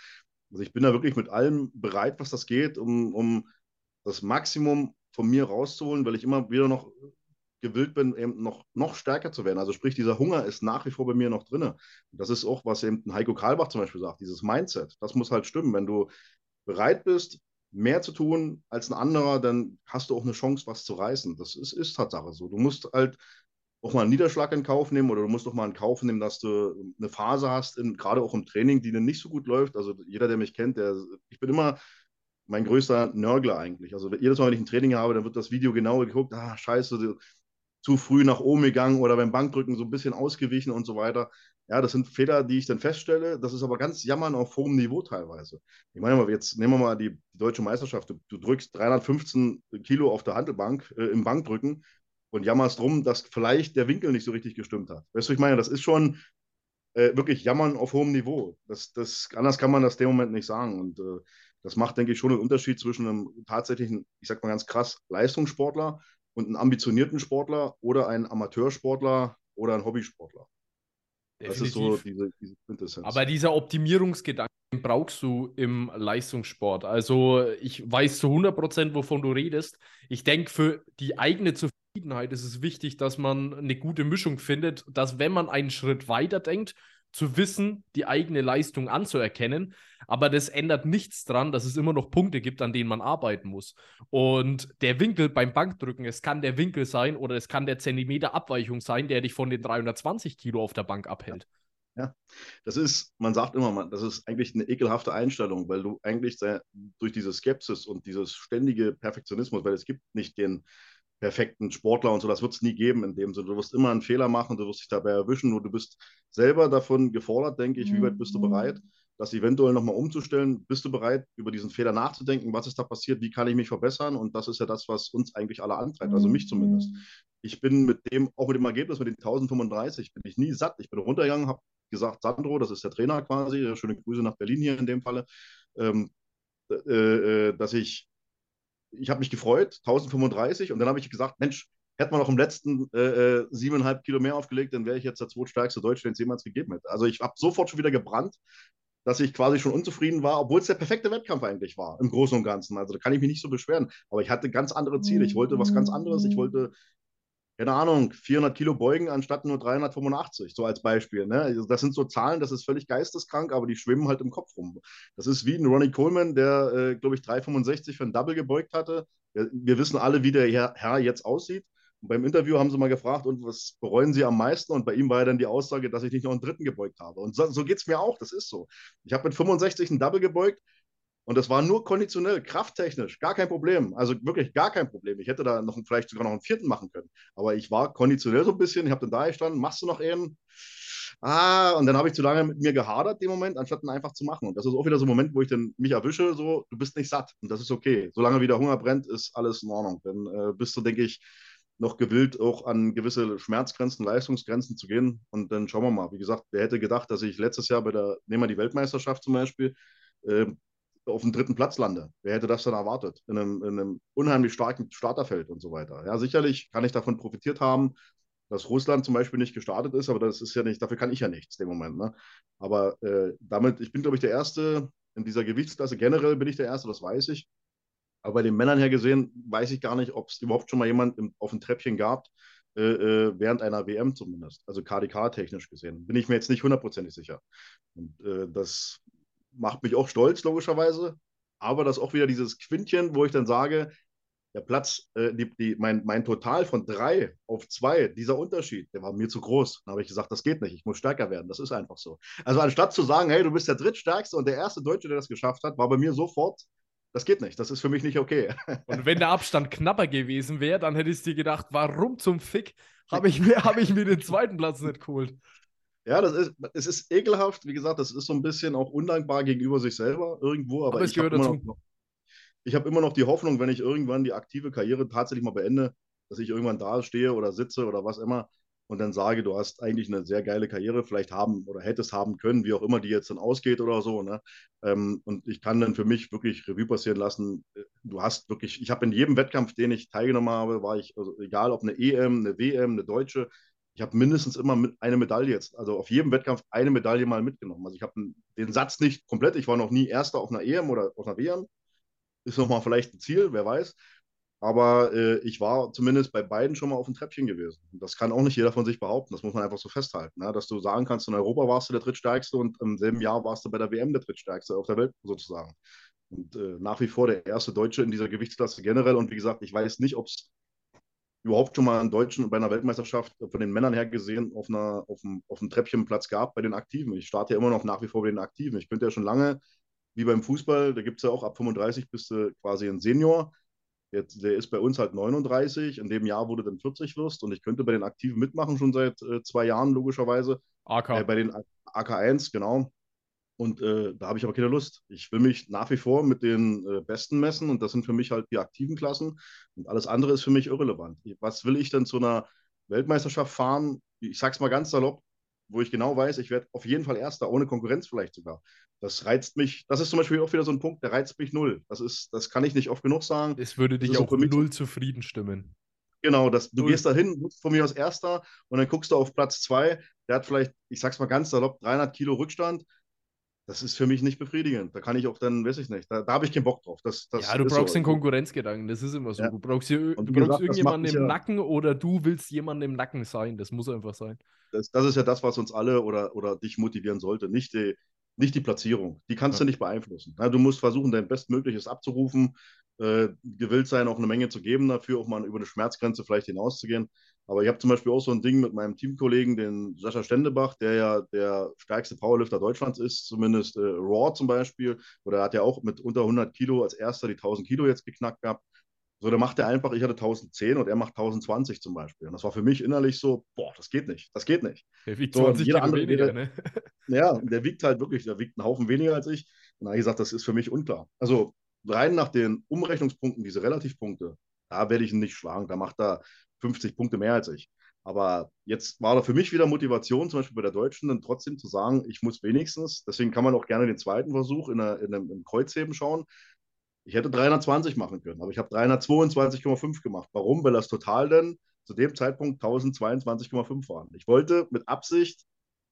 Also ich bin da wirklich mit allem bereit, was das geht, um, um das Maximum von mir rauszuholen, weil ich immer wieder noch gewillt bin, eben noch, noch stärker zu werden. Also sprich, dieser Hunger ist nach wie vor bei mir noch drin. Das ist auch, was eben Heiko Karlbach zum Beispiel sagt, dieses Mindset. Das muss halt stimmen. Wenn du bereit bist, mehr zu tun als ein anderer, dann hast du auch eine Chance, was zu reißen. Das ist, ist Tatsache so. Du musst halt auch mal einen Niederschlag in Kauf nehmen oder du musst auch mal in Kauf nehmen, dass du eine Phase hast, in, gerade auch im Training, die dann nicht so gut läuft. Also jeder, der mich kennt, der, ich bin immer mein größter Nörgler eigentlich. Also jedes Mal, wenn ich ein Training habe, dann wird das Video genau geguckt, ah, scheiße, zu früh nach oben gegangen oder beim Bankdrücken so ein bisschen ausgewichen und so weiter. Ja, das sind Fehler, die ich dann feststelle. Das ist aber ganz jammern auf hohem Niveau teilweise. Ich meine mal, jetzt nehmen wir mal die, die deutsche Meisterschaft. Du, du, drückst 315 Kilo auf der Handelbank äh, im Bankdrücken und jammerst drum, dass vielleicht der Winkel nicht so richtig gestimmt hat. Weißt du, ich meine, das ist schon äh, wirklich Jammern auf hohem Niveau. Das, das, anders kann man das dem Moment nicht sagen. Und äh, das macht, denke ich, schon einen Unterschied zwischen einem tatsächlichen, ich sag mal ganz krass, Leistungssportler und einem ambitionierten Sportler oder einem Amateursportler oder einem Hobbysportler. Definitiv. Das ist so diese, diese Quintessenz. Aber dieser Optimierungsgedanke brauchst du im Leistungssport. Also ich weiß zu 100 Prozent, wovon du redest. Ich denke, für die eigene Zufriedenheit Zufriedenheit ist es wichtig, dass man eine gute Mischung findet, dass wenn man einen Schritt weiter denkt, zu wissen, die eigene Leistung anzuerkennen. Aber das ändert nichts daran, dass es immer noch Punkte gibt, an denen man arbeiten muss. Und der Winkel beim Bankdrücken, es kann der Winkel sein oder es kann der Zentimeter Abweichung sein, der dich von den 320 Kilo auf der Bank abhält. Ja, das ist, man sagt immer, das ist eigentlich eine ekelhafte Einstellung, weil du eigentlich durch diese Skepsis und dieses ständige Perfektionismus, weil es gibt nicht den, perfekten Sportler und so, das wird es nie geben in dem Sinne. Du wirst immer einen Fehler machen, du wirst dich dabei erwischen und du bist selber davon gefordert, denke ich, wie weit bist du mhm. bereit, das eventuell nochmal umzustellen? Bist du bereit, über diesen Fehler nachzudenken? Was ist da passiert? Wie kann ich mich verbessern? Und das ist ja das, was uns eigentlich alle antreibt, also mich zumindest. Mhm. Ich bin mit dem, auch mit dem Ergebnis, mit den 1035, bin ich nie satt. Ich bin runtergegangen, habe gesagt, Sandro, das ist der Trainer quasi, schöne Grüße nach Berlin hier in dem Falle, ähm, äh, äh dass ich ich habe mich gefreut, 1035, und dann habe ich gesagt, Mensch, hätte man noch im letzten äh, äh, siebeneinhalb Kilo mehr aufgelegt, dann wäre ich jetzt der zweitstärkste Deutsche, den es jemals gegeben hätte. Also ich habe sofort schon wieder gebrannt, dass ich quasi schon unzufrieden war, obwohl es der perfekte Wettkampf eigentlich war, im Großen und Ganzen. Also da kann ich mich nicht so beschweren. Aber ich hatte ganz andere Ziele. Ich wollte was ganz anderes. Ich wollte keine Ahnung, 400 Kilo beugen anstatt nur 385, so als Beispiel. Ne? Also das sind so Zahlen, das ist völlig geisteskrank, aber die schwimmen halt im Kopf rum. Das ist wie ein Ronnie Coleman, der, äh, glaube ich, 365 für ein Double gebeugt hatte. Wir, wissen alle, wie der Herr, Herr jetzt aussieht. Und beim Interview haben sie mal gefragt, und was bereuen Sie am meisten? Und bei ihm war ja dann die Aussage, dass ich nicht noch einen dritten gebeugt habe. Und so, so geht es mir auch, das ist so. Ich habe mit 65 einen Double gebeugt, und das war nur konditionell, krafttechnisch, gar kein Problem. Also wirklich gar kein Problem. Ich hätte da noch vielleicht sogar noch einen vierten machen können. Aber ich war konditionell so ein bisschen, ich habe dann da gestanden, machst du noch einen? Ah, und dann habe ich zu lange mit mir gehadert, dem Moment, anstatt ihn einfach zu machen. Und das ist auch wieder so ein Moment, wo ich dann mich erwische, so, du bist nicht satt. Und das ist okay. Solange wieder Hunger brennt, ist alles in Ordnung. Dann äh, bist du, denke ich, noch gewillt, auch an gewisse Schmerzgrenzen, Leistungsgrenzen zu gehen. Und dann schauen wir mal. Wie gesagt, wer hätte gedacht, dass ich letztes Jahr bei der, nehmen die Weltmeisterschaft zum Beispiel, äh, auf dem dritten Platz lande. Wer hätte das dann erwartet? In einem, in einem unheimlich starken Starterfeld und so weiter. Ja, sicherlich kann ich davon profitiert haben, dass Russland zum Beispiel nicht gestartet ist, aber das ist ja nicht, dafür kann ich ja nichts im Moment. Ne? Aber äh, damit, ich bin, glaube ich, der Erste in dieser Gewichtsklasse. Generell bin ich der Erste, das weiß ich. Aber bei den Männern her gesehen, weiß ich gar nicht, ob es überhaupt schon mal jemand im, auf dem Treppchen gab, äh, äh während einer WM zumindest. Also KDK-technisch gesehen. Bin ich mir jetzt nicht hundertprozentig sicher. Und äh, das macht mich auch stolz, logischerweise. Aber das ist auch wieder dieses Quintchen, wo ich dann sage, der Platz, äh, die, die, mein, mein Total von drei auf zwei, dieser Unterschied, der war mir zu groß. Dann habe ich gesagt, das geht nicht, ich muss stärker werden. Das ist einfach so. Also anstatt zu sagen, hey, du bist der drittstärkste und der erste Deutsche, der das geschafft hat, war bei mir sofort, das geht nicht, das ist für mich nicht okay. Und wenn der Abstand knapper gewesen wäre, dann hättest du dir gedacht, warum zum Fick habe ich, mir, hab ich mir den zweiten Platz nicht geholt? Ja, das ist, es ist ekelhaft. Wie gesagt, das ist so ein bisschen auch undankbar gegenüber sich selber irgendwo. Aber, aber es gehört dazu. Noch, ich habe immer noch die Hoffnung, wenn ich irgendwann die aktive Karriere tatsächlich mal beende, dass ich irgendwann da stehe oder sitze oder was immer und dann sage, du hast eigentlich eine sehr geile Karriere vielleicht haben oder hättest haben können, wie auch immer die jetzt dann ausgeht oder so. Ne? Ähm, und ich kann dann für mich wirklich Revue passieren lassen. Du hast wirklich, ich habe in jedem Wettkampf, den ich teilgenommen habe, war ich, also egal ob eine EM, eine WM, eine deutsche, ich habe mindestens immer eine Medaille jetzt, also auf jedem Wettkampf eine Medaille mal mitgenommen. Also ich habe den Satz nicht komplett, ich war noch nie Erster auf einer EM oder auf einer WM. Ist nochmal vielleicht ein Ziel, wer weiß. Aber äh, ich war zumindest bei beiden schon mal auf dem Treppchen gewesen. Und das kann auch nicht jeder von sich behaupten. Das muss man einfach so festhalten. Ne? Dass du sagen kannst, in Europa warst du der drittstärkste und im selben Jahr warst du bei der WM der drittstärkste auf der Welt sozusagen. Und äh, nach wie vor der erste Deutsche in dieser Gewichtsklasse generell. Und wie gesagt, ich weiß nicht, ob es überhaupt schon mal einen Deutschen bei einer Weltmeisterschaft von den Männern her gesehen auf, einer, auf, einem, auf einem Treppchenplatz gab bei den Aktiven. Ich starte ja immer noch nach wie vor bei den Aktiven. Ich könnte ja schon lange, wie beim Fußball, da gibt es ja auch ab 35 bist du quasi ein Senior. Der, der, ist bei uns halt 39. In dem Jahr, du dann 40 wirst. Und ich könnte bei den Aktiven mitmachen, schon seit äh, zwei Jahren, logischerweise. AK. Äh, bei den AK1, genau. Und äh, da habe ich aber keine Lust. Ich will mich nach wie vor mit den äh, Besten messen und das sind für mich halt die aktiven Klassen und alles andere ist für mich irrelevant. Was will ich denn zu einer Weltmeisterschaft fahren? Ich sag's mal ganz salopp, wo ich genau weiß, ich werde auf jeden Fall Erster, ohne Konkurrenz vielleicht sogar. Das reizt mich, das ist zum Beispiel auch wieder so ein Punkt, der reizt mich null. Das ist, das kann ich nicht oft genug sagen. Es würde dich auch null zufrieden stimmen. Genau, das, du gehst da hin, von mir aus Erster und dann guckst du auf Platz zwei, der hat vielleicht, ich sag's mal ganz salopp, 300 Kilo Rückstand das ist für mich nicht befriedigend. Da kann ich auch dann, weiß ich nicht, da, da habe ich keinen Bock drauf. Das, das ja, du brauchst so. den Konkurrenzgedanken, das ist immer so. Ja. Du brauchst, du brauchst gesagt, irgendjemanden im ja, Nacken oder du willst jemanden im Nacken sein. Das muss einfach sein. Das, das ist ja das, was uns alle oder, oder dich motivieren sollte. Nicht die, nicht die Platzierung. Die kannst ja. du nicht beeinflussen. Du musst versuchen, dein Bestmögliches abzurufen, äh, gewillt sein, auch eine Menge zu geben dafür, auch mal über eine Schmerzgrenze vielleicht hinauszugehen. Aber ich habe zum Beispiel auch so ein Ding mit meinem Teamkollegen, den Sascha Stendebach, der ja der stärkste Powerlifter Deutschlands ist, zumindest äh, Raw zum Beispiel. Oder er hat ja auch mit unter 100 Kilo als erster die 1000 Kilo jetzt geknackt gehabt. So, da macht er einfach, ich hatte 1010 und er macht 1020 zum Beispiel. Und das war für mich innerlich so, boah, das geht nicht, das geht nicht. Der wiegt 20 so, Kilo andere, weniger, der, ne? Ja, der wiegt halt wirklich, der wiegt einen Haufen weniger als ich. Und da habe ich gesagt, das ist für mich unklar. Also rein nach den Umrechnungspunkten, diese Relativpunkte, da werde ich ihn nicht schlagen. Da macht er 50 Punkte mehr als ich. Aber jetzt war da für mich wieder Motivation, zum Beispiel bei der Deutschen, dann trotzdem zu sagen, ich muss wenigstens, deswegen kann man auch gerne den zweiten Versuch in, einer, in einem, Kreuzheben schauen. Ich hätte 320 machen können, aber ich habe 322,5 gemacht. Warum? Weil das Total denn zu dem Zeitpunkt 1022,5 waren. Ich wollte mit Absicht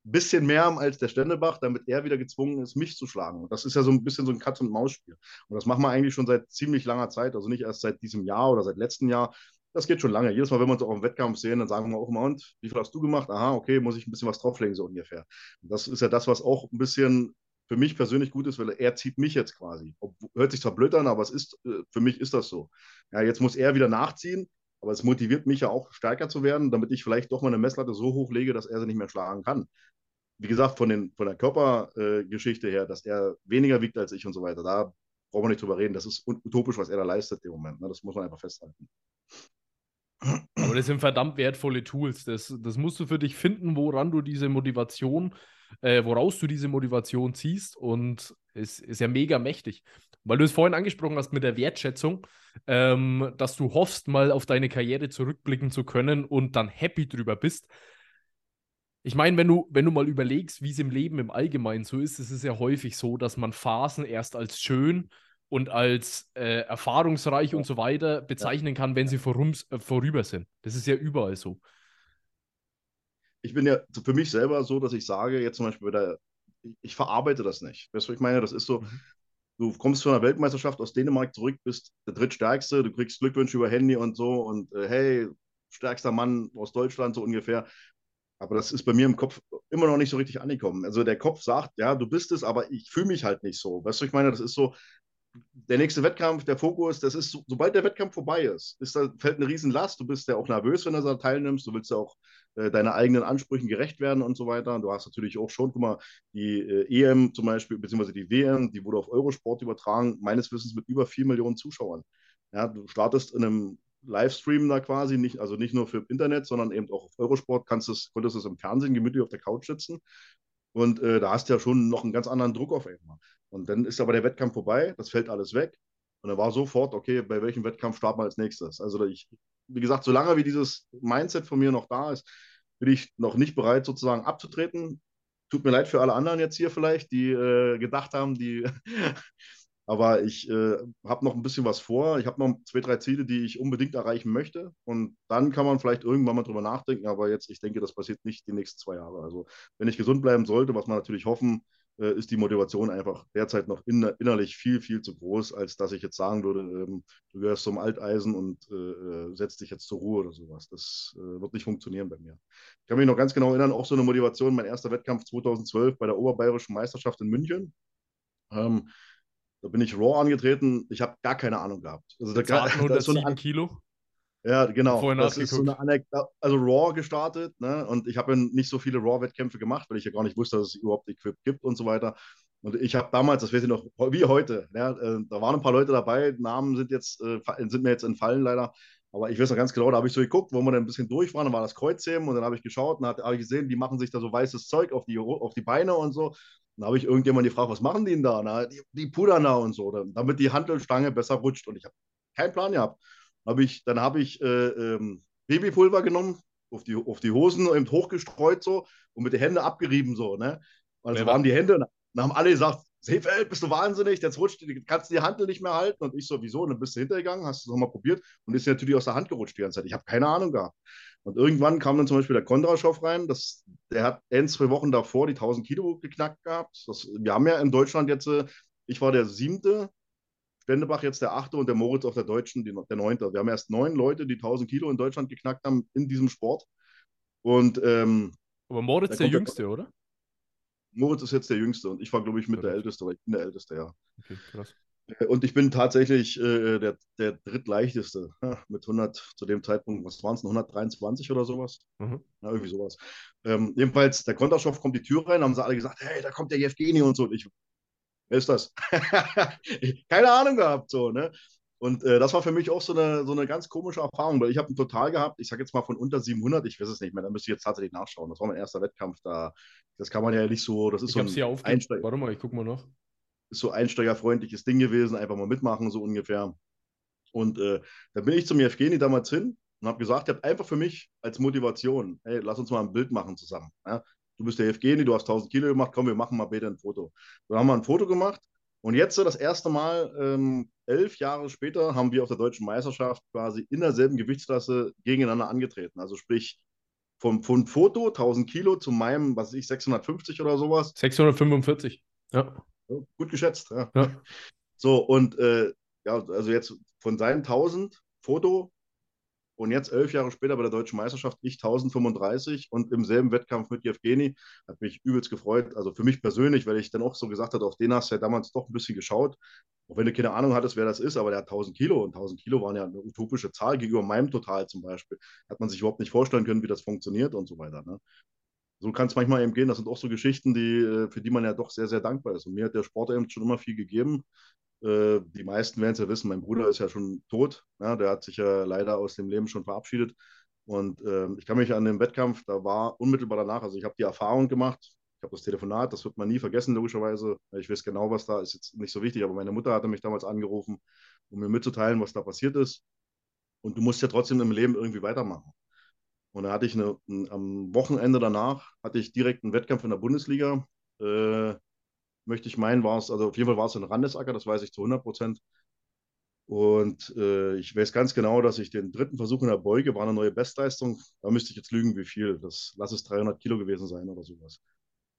bisschen mehr als der Ständebach, damit er wieder gezwungen ist, mich zu schlagen. Und das ist ja so ein bisschen so ein Katz-und-Maus-Spiel. Und das machen wir eigentlich schon seit ziemlich langer Zeit, also nicht erst seit diesem Jahr oder seit letztem Jahr. Das geht schon lange. Jedes Mal, wenn wir uns auch im Wettkampf sehen, dann sagen wir auch immer, und wie viel hast du gemacht? Aha, okay, muss ich ein bisschen was drauflegen, so ungefähr. Und das ist ja das, was auch ein bisschen für mich persönlich gut ist, weil er zieht mich jetzt quasi. Hört sich zwar blöd an, aber es ist, äh, für mich ist das so. Ja, jetzt muss er wieder nachziehen, aber es motiviert mich ja auch stärker zu werden, damit ich vielleicht doch mal eine Messlatte so hochlege, dass er sie nicht mehr schlagen kann. Wie gesagt, von, den, von der Körpergeschichte äh, her, dass er weniger wiegt als ich und so weiter, da brauchen wir nicht drüber reden. Das ist utopisch, was er da leistet im Moment. Ne? Das muss man einfach festhalten. Aber das sind verdammt wertvolle Tools. Das, das musst du für dich finden, woran du diese Motivation, äh, woraus du diese Motivation ziehst. Und es ist ja mega mächtig. Weil du es vorhin angesprochen hast mit der Wertschätzung, ähm, dass du hoffst, mal auf deine Karriere zurückblicken zu können und dann happy drüber bist. Ich meine, wenn du, wenn du mal überlegst, wie es im Leben im Allgemeinen so ist, es ist ja häufig so, dass man Phasen erst als schön und als äh, erfahrungsreich ja. und so weiter bezeichnen kann, wenn sie vorums, äh, vorüber sind. Das ist ja überall so. Ich bin ja für mich selber so, dass ich sage, jetzt zum Beispiel bei der, ich, verarbeite das nicht. Weißt du, ich meine? Das ist so, mhm. Du kommst von einer Weltmeisterschaft aus Dänemark zurück, bist der drittstärkste, du kriegst Glückwünsche über Handy und so und äh, hey, stärkster Mann aus Deutschland so ungefähr. Aber das ist bei mir im Kopf immer noch nicht so richtig angekommen. Also der Kopf sagt, ja, du bist es, aber ich fühle mich halt nicht so. Weißt du, ich meine, das ist so, der nächste Wettkampf, der Fokus, das ist, so, sobald der Wettkampf vorbei ist, ist da, fällt eine Riesenlast. Du bist ja auch nervös, wenn du da teilnimmst. Du willst ja auch äh, deine eigenen Ansprüchen gerecht werden und so weiter. Und du hast natürlich auch schon, guck mal, die äh, EM zum Beispiel, beziehungsweise die WM, die wurde auf Eurosport übertragen, meines Wissens mit über vier Millionen Zuschauern. Ja, du startest in einem Livestream da quasi, nicht, also nicht nur für Internet, sondern eben auch auf Eurosport, kannst es, konntest du es im Fernsehen gemütlich auf der Couch sitzen. Und äh, da hast du ja schon noch einen ganz anderen Druck auf einmal. Und dann ist aber der Wettkampf vorbei, das fällt alles weg. Und dann war sofort, okay, bei welchem Wettkampf starten wir als nächstes? Also ich, wie gesagt, solange wie dieses Mindset von mir noch da ist, bin ich noch nicht bereit, sozusagen abzutreten. Tut mir leid für alle anderen jetzt hier vielleicht, die äh, gedacht haben, die Aber ich äh, habe noch ein bisschen was vor. Ich habe noch zwei, drei Ziele, die ich unbedingt erreichen möchte. Und dann kann man vielleicht irgendwann mal drüber nachdenken. Aber jetzt, ich denke, das passiert nicht die nächsten zwei Jahre. Also, wenn ich gesund bleiben sollte, was man natürlich hoffen, äh, ist die Motivation einfach derzeit noch inner innerlich viel, viel zu groß, als dass ich jetzt sagen würde, ähm, du gehörst zum Alteisen und äh, äh setzt dich jetzt zur Ruhe oder sowas. Das äh, wird nicht funktionieren bei mir. Ich kann mich noch ganz genau erinnern, auch so eine Motivation, mein erster Wettkampf 2012 bei der Oberbayerischen Meisterschaft in München. Ähm, da bin ich Raw angetreten. Ich habe gar keine Ahnung gehabt. Also da, da ist so eine Kilo. Ja, genau. Vorhin das ist so eine Anekdote. Also Raw gestartet, ne? Und ich habe nicht so viele Raw-Wettkämpfe gemacht, weil ich ja gar nicht wusste, dass es überhaupt Equip gibt und so weiter. Und ich habe damals, das weiß ich noch, wie heute, ja, äh, da waren ein paar Leute dabei, Namen sind jetzt, äh, sind mir jetzt entfallen leider. Aber ich weiß noch ganz genau, da habe ich so geguckt, wo wir dann ein bisschen durch waren, dann war das Kreuzheben und dann habe ich geschaut und habe ich gesehen, die machen sich da so weißes Zeug auf die, auf die Beine und so. Dann habe ich irgendjemand gefragt, was machen die denn da? Na, die, die pudern da und so, damit die Handelstange besser rutscht. Und ich habe keinen Plan gehabt. Hab ich, dann habe ich äh, ähm, Babypulver genommen, auf die, auf die Hosen eben hochgestreut so und mit den Händen abgerieben so. Ne? Also waren die Hände, dann haben alle gesagt, Seefeld, bist du wahnsinnig, jetzt rutscht, kannst du die Handel nicht mehr halten. Und ich so, wieso? Und dann bist du hintergegangen, hast du es nochmal probiert und ist natürlich aus der Hand gerutscht die ganze Zeit. Ich habe keine Ahnung gehabt. Und irgendwann kam dann zum Beispiel der Kondraschow rein. Das, der hat ein, zwei Wochen davor die 1000 Kilo geknackt gehabt. Das, wir haben ja in Deutschland jetzt, äh, ich war der siebte, Stendebach jetzt der achte und der Moritz auf der deutschen die, der neunte. Wir haben erst neun Leute, die 1000 Kilo in Deutschland geknackt haben in diesem Sport. Und, ähm, Aber Moritz der Jüngste, der, oder? Moritz ist jetzt der Jüngste und ich war, glaube ich, mit der Älteste, weil ich bin der Älteste, ja. Okay, krass. Äh, und ich bin tatsächlich äh, der, der drittleichteste mit 100 zu dem Zeitpunkt, was waren es, 123 oder sowas? Mhm. Ja, irgendwie sowas. Ähm, jedenfalls, der Kontaschow kommt die Tür rein, haben sie alle gesagt, hey, da kommt der Jevgeni und so. Und ich, wer ist das? Keine Ahnung gehabt, so, ne? Und äh, das war für mich auch so eine, so eine ganz komische Erfahrung, weil ich habe einen Total gehabt, ich sage jetzt mal von unter 700, ich weiß es nicht mehr, da müsste ich jetzt tatsächlich nachschauen. Das war mein erster Wettkampf, da, das kann man ja nicht so, das ist ich so ein Einsteiger. Warte mal, ich gucke mal noch ist so einsteigerfreundliches Ding gewesen, einfach mal mitmachen, so ungefähr. Und äh, da bin ich zum Evgeni damals hin und habe gesagt, ihr habt einfach für mich als Motivation, hey, lass uns mal ein Bild machen zusammen. Ja? Du bist der Evgeni, du hast 1000 Kilo gemacht, komm, wir machen mal bitte ein Foto. Dann haben wir ein Foto gemacht und jetzt so das erste Mal, ähm, elf Jahre später, haben wir auf der deutschen Meisterschaft quasi in derselben Gewichtsklasse gegeneinander angetreten. Also sprich, vom, vom Foto 1000 Kilo zu meinem, was weiß ich, 650 oder sowas. 645, ja. Gut geschätzt. Ja. ja. So, und äh, ja, also jetzt von seinen 1000 Foto und jetzt elf Jahre später bei der Deutschen Meisterschaft ich 1035 und im selben Wettkampf mit Jevgeni. Hat mich übelst gefreut. Also für mich persönlich, weil ich dann auch so gesagt habe, auf den hast du ja damals doch ein bisschen geschaut. Auch wenn du keine Ahnung hattest, wer das ist, aber der hat 1000 Kilo und 1000 Kilo waren ja eine utopische Zahl gegenüber meinem Total zum Beispiel. Hat man sich überhaupt nicht vorstellen können, wie das funktioniert und so weiter. Ne? so kann es manchmal eben gehen. Das sind auch so Geschichten, die, äh, für die man ja doch sehr, sehr dankbar ist. Und mir hat der Sport eben schon immer viel gegeben. Äh, die meisten werden es ja wissen, mein Bruder ist ja schon tot. Ja, der hat sich ja leider aus dem Leben schon verabschiedet. Und äh, ich kann mich an den Wettkampf, da war unmittelbar danach, also ich habe die Erfahrung gemacht, ich habe das Telefonat, das wird man nie vergessen, logischerweise. Ich weiß genau, was da ist, jetzt nicht so wichtig, aber meine Mutter hatte mich damals angerufen, um mir mitzuteilen, was da passiert ist. Und du musst ja trotzdem im Leben irgendwie weitermachen. Und da hatte ich eine, am Wochenende danach hatte ich direkt einen Wettkampf in der Bundesliga. Äh, möchte ich meinen, war es, also auf jeden Fall war es ein Randesacker, das weiß ich zu 100 Prozent. Und äh, ich weiß ganz genau, dass ich den dritten Versuch in der Beuge war eine neue Bestleistung. Da müsste ich jetzt lügen, wie viel. Das lass es 300 Kilo gewesen sein oder sowas.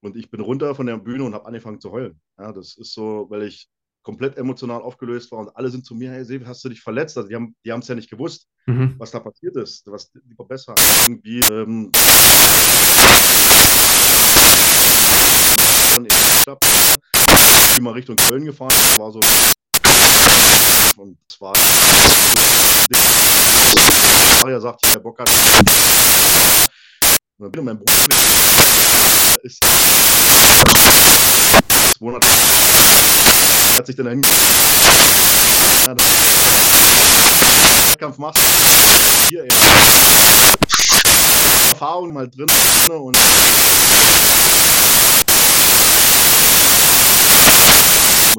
Und ich bin runter von der Bühne und habe angefangen zu heulen. Ja, das ist so, weil ich komplett emotional aufgelöst war und alle sind zu mir, hey Sebi, hast du dich verletzt? Also die haben die es ja nicht gewusst, mhm. was da passiert ist, was lieber besser. Irgendwie ähm, ich bin mal Richtung Köln gefahren, das war so und zwar Maria sagt, der Bock hat und dann mein Bruder ist 200 hat sich dann dahin ja, Wettkampf machst hier ey. Erfahrung mal drin und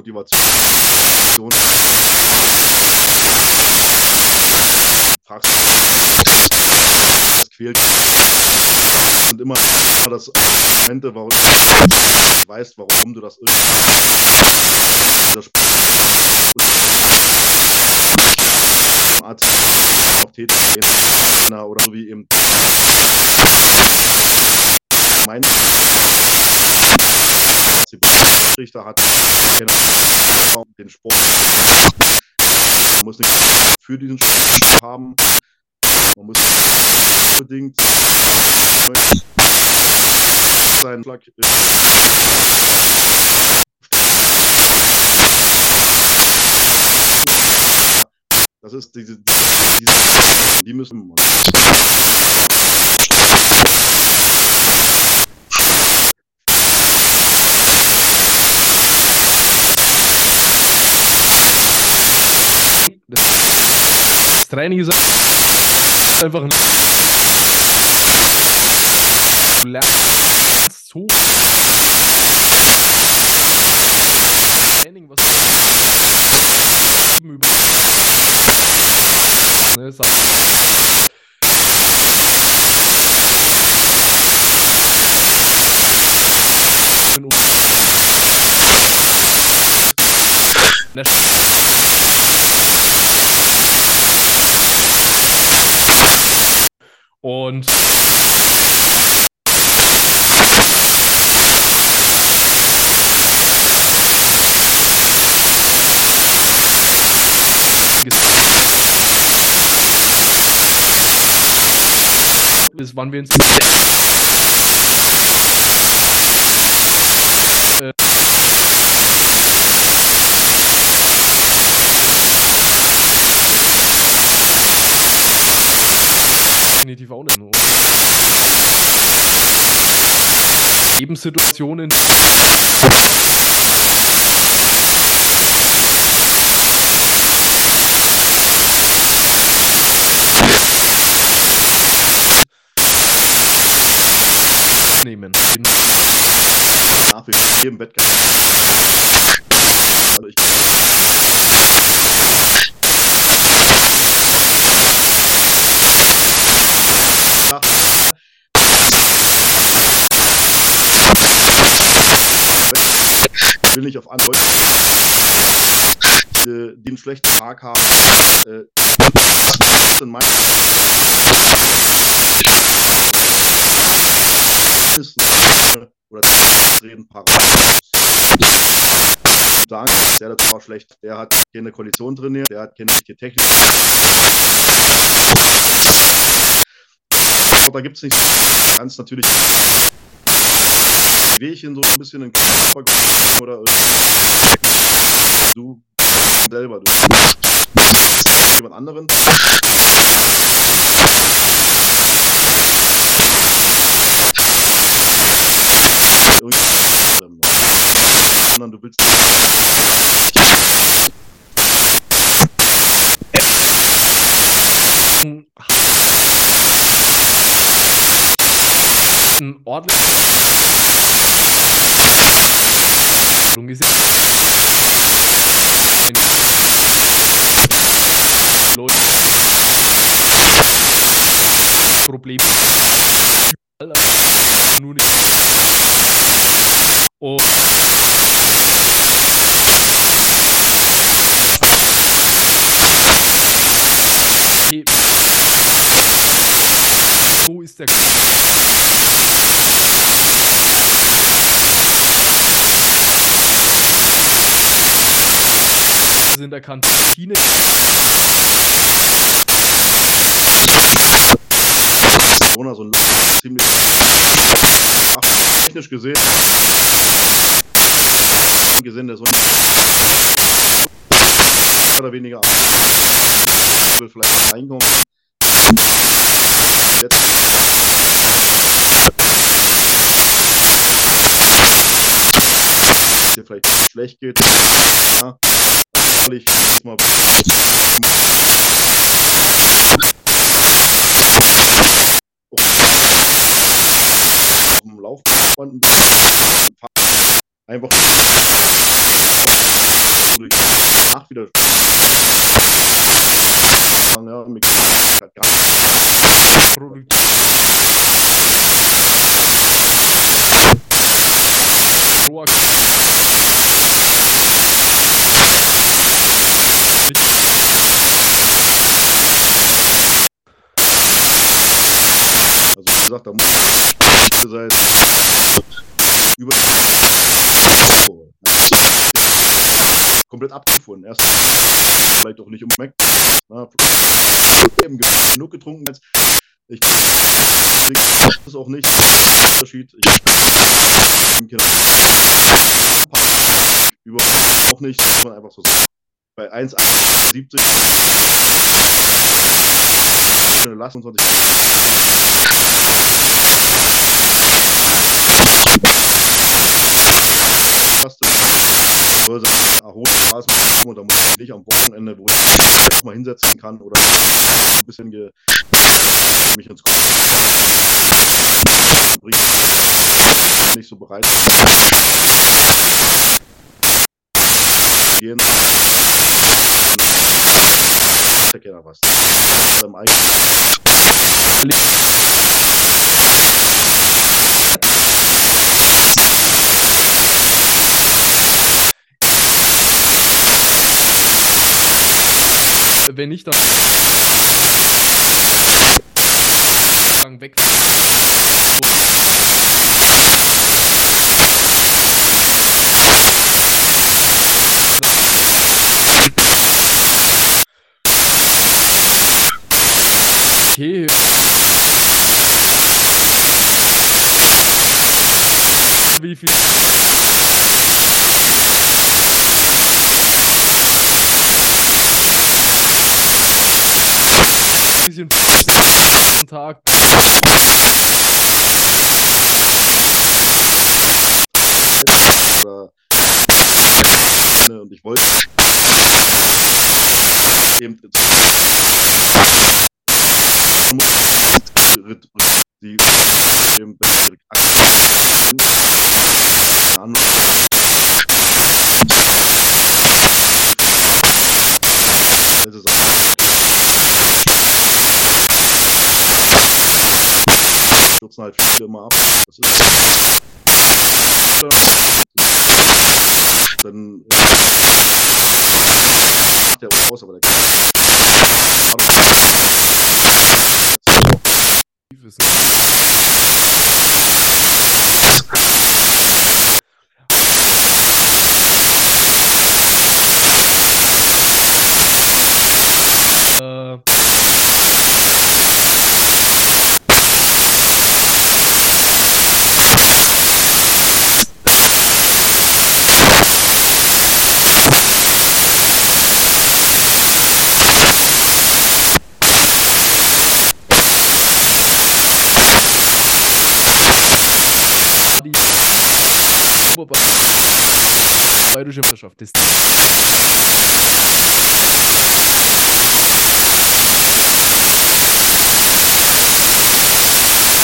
Motivation. Das quält und immer das Argumente, warum du weißt, warum du das Arzt auch tätig oder so wie eben. Mein Richter hat den Sport. Man muss nicht für diesen Sport haben. Man muss unbedingt sein Flag Das ist diese, diese die müssen das Training ist einfach ein du lernst so Training, was über ne, sagt. Und bis wann wir uns äh, definitiv auch nicht. Und Lebenssituationen nehmen. Nach wie vor jedem Wettkampf. Also ich Ich will nicht auf andere Leute, die einen schlechten Tag haben, äh, in meinem oder reden sagen, der das war schlecht, der hat keine Koalition trainiert, der hat keine richtige Technik. Da gibt es nicht ganz natürlich Wehchen so ein bisschen in Körper oder du selber, du jemand anderen. Sondern du willst ein ordentliches Problem. Nur nicht. Und. Wo ist der in der Kantine. Corona so ein ziemlich technisch gesehen gesehen, der so oder weniger will vielleicht reinkommen. Jetzt hier vielleicht schlecht geht. Ja, ich mal. Laufband einfach nach wieder. Ja, mit hat gesagt, da muss man sein. Über komplett abgefunden. Erst vielleicht auch nicht um Mac. genug getrunken jetzt. Ich trinke das auch nicht. Unterschied. Überhaupt auch nicht. Das Muss man einfach so sagen. Bei 1,78 lassen 20 Podcast ist, soll sein erholtes Spaß machen und da muss ich nicht am Wochenende, wo ich mich auch mal hinsetzen kann oder ein bisschen ge mich ins Kopf bringt, nicht so bereit gehen. Ich was. Beim eigenen wenn nicht, dann weg. Okay. Wie viel? bisschen Tag. und ich wollte eben die eben stürzen halt viele immer ab. Das ist dann äh, macht der auch aus, aber der kann bayerische Meisterschaft ist.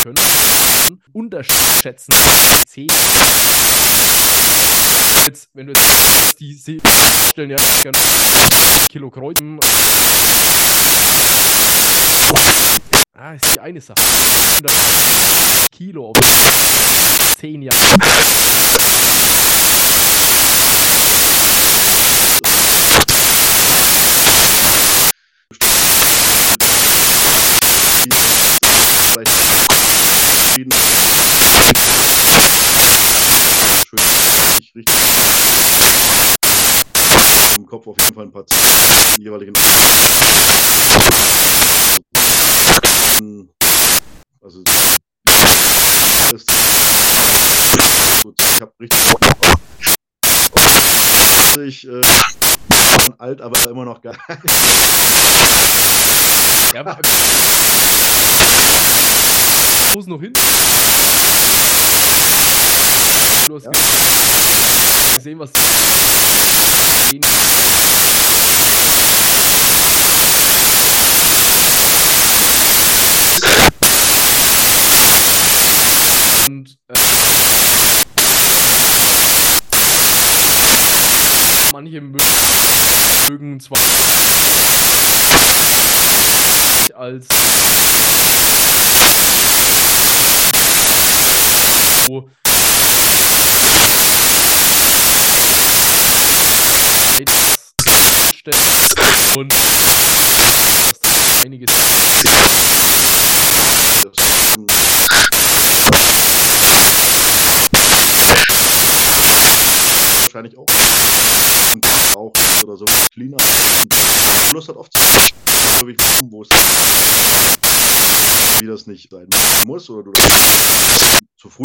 Können unterschätzen. 10. Jetzt, wenn du jetzt die stellen ja gerne Kilo Kreuzen. Ah, ist die eine Sache. 100 Kilo auf 10 Jahre. richtig, richtig im Kopf auf jeden Fall ein paar Ziele, jeweiligen also ich habe richtig ich äh, alt, aber immer noch geil. Ja, aber wo ist noch hin? Du hast Ja. gesehen, was und äh, manche mö- mögen zwar als und einiges wahrscheinlich auch. Auch oder so cleaner. Lust hat oft so wie ich wo es wie das nicht sein muss oder du das zu früh.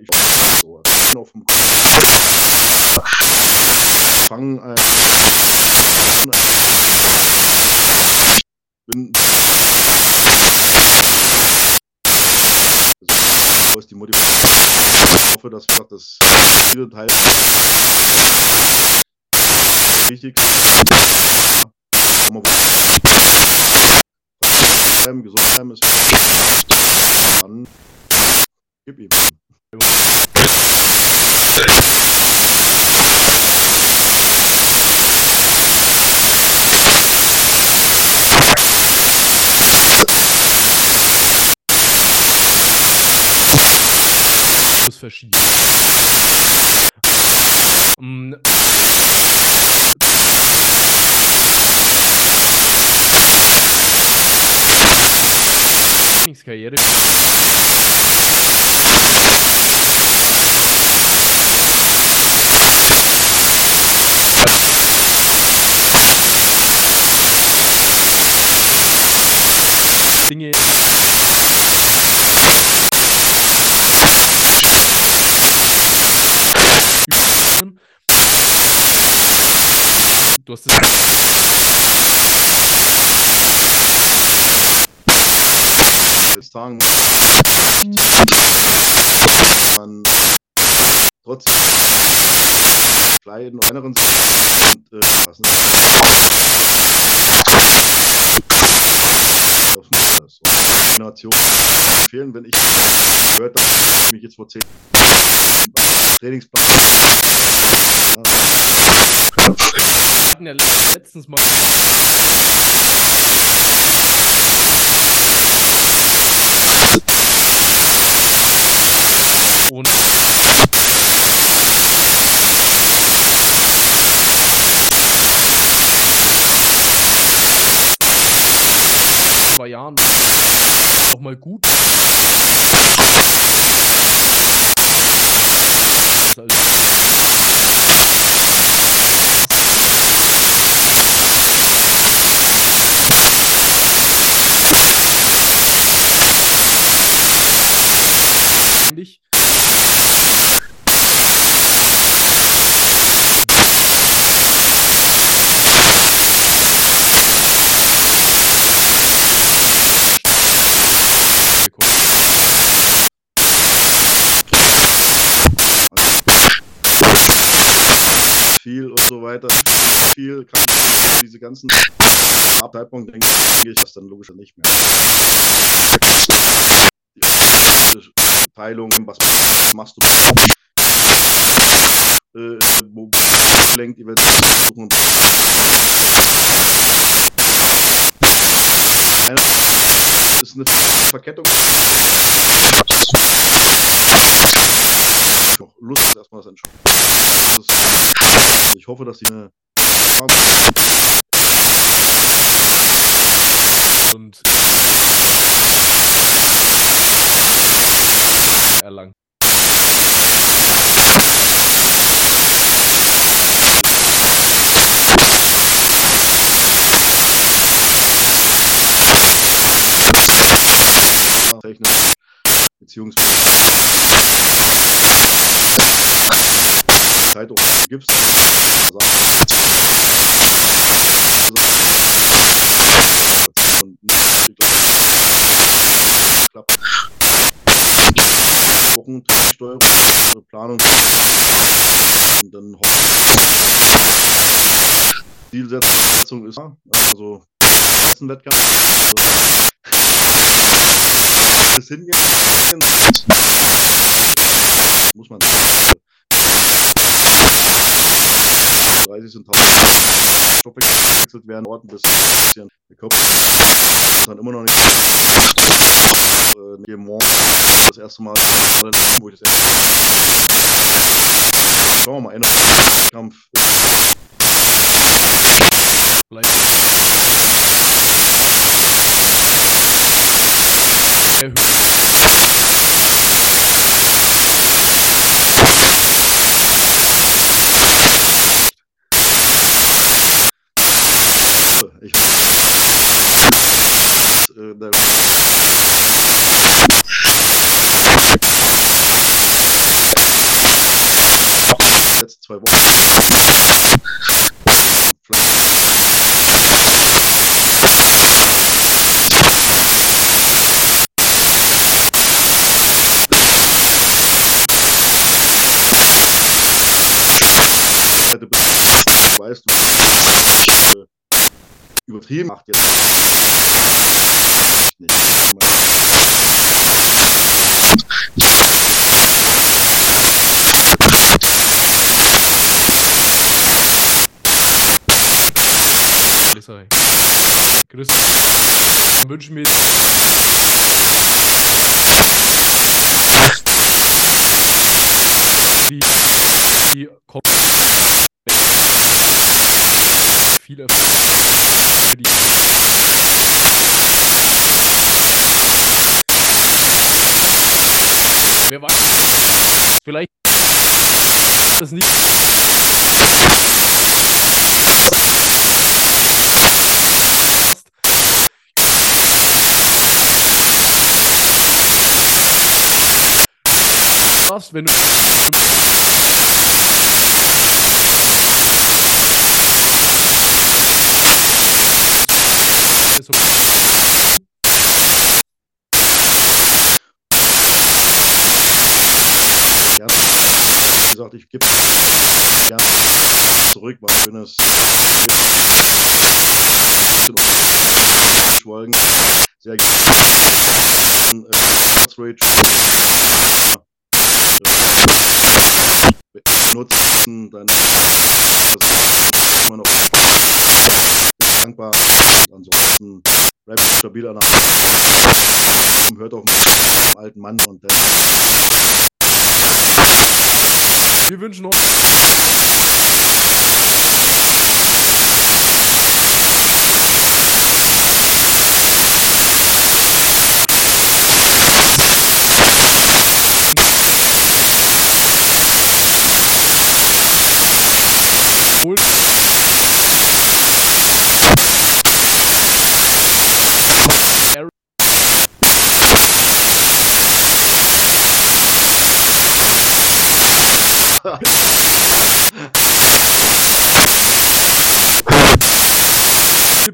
Ich so, auf dem fangen äh, bin wo ist die Motivation? Ich hoffe, dass wir das viele Teil wichtig bleiben, gesund bleiben ist dann gib ihm. Muss verschieben. Ähm, Du hast es jetzt sagen man trotz kleinen kleineren und äh, passen Kombination. Empfehlen, wenn ich gehört habe, dass ich mich jetzt vor zehn Trainingsplan Wir hatten ja letztens mal. Und zwei Jahren noch mal gut. Also, ähnlich. viel und so weiter. Viel kann diese ganzen Abteilungen denke ich das dann logischer nicht mehr. Die Teilung, was machst du? Äh, wo lenkt eventuell suchen. ist eine Verkettung. Lust ist erstmal das Entscheidende. Ich hoffe, dass sie eine und erlangt. technisch beziehungsweise Zeit auch gibst. Und klappt. Wochen Steuerung, Planung und dann Zielsetzung ist also letzten Wettkampf. Also, das hingehen muss man 30 und 1000 Stoffe gewechselt werden, Orten bis bisschen der Kopf. Ist dann immer noch nicht äh, Morgen das erste Mal, wo ich das erste Mal schauen wir mal, einer Kampf. Vielleicht Ich äh, letzten zwei Wochen. Ich weiß, du äh, übertrieben macht jetzt nicht. Grüß euch. Grüß. Dann wünschen wir die, die kommt viel Erfolg für die Wer weiß, vielleicht das nicht wenn du so Ja, wie gesagt, ich gebe gerne zurück, weil ich bin es Schwolgen sehr gerne äh, Rage. Nutzen, dann immer noch dankbar. Ansonsten bleibt stabiler nach hört auf den alten Mann und dann Wir wünschen euch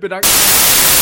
bedanken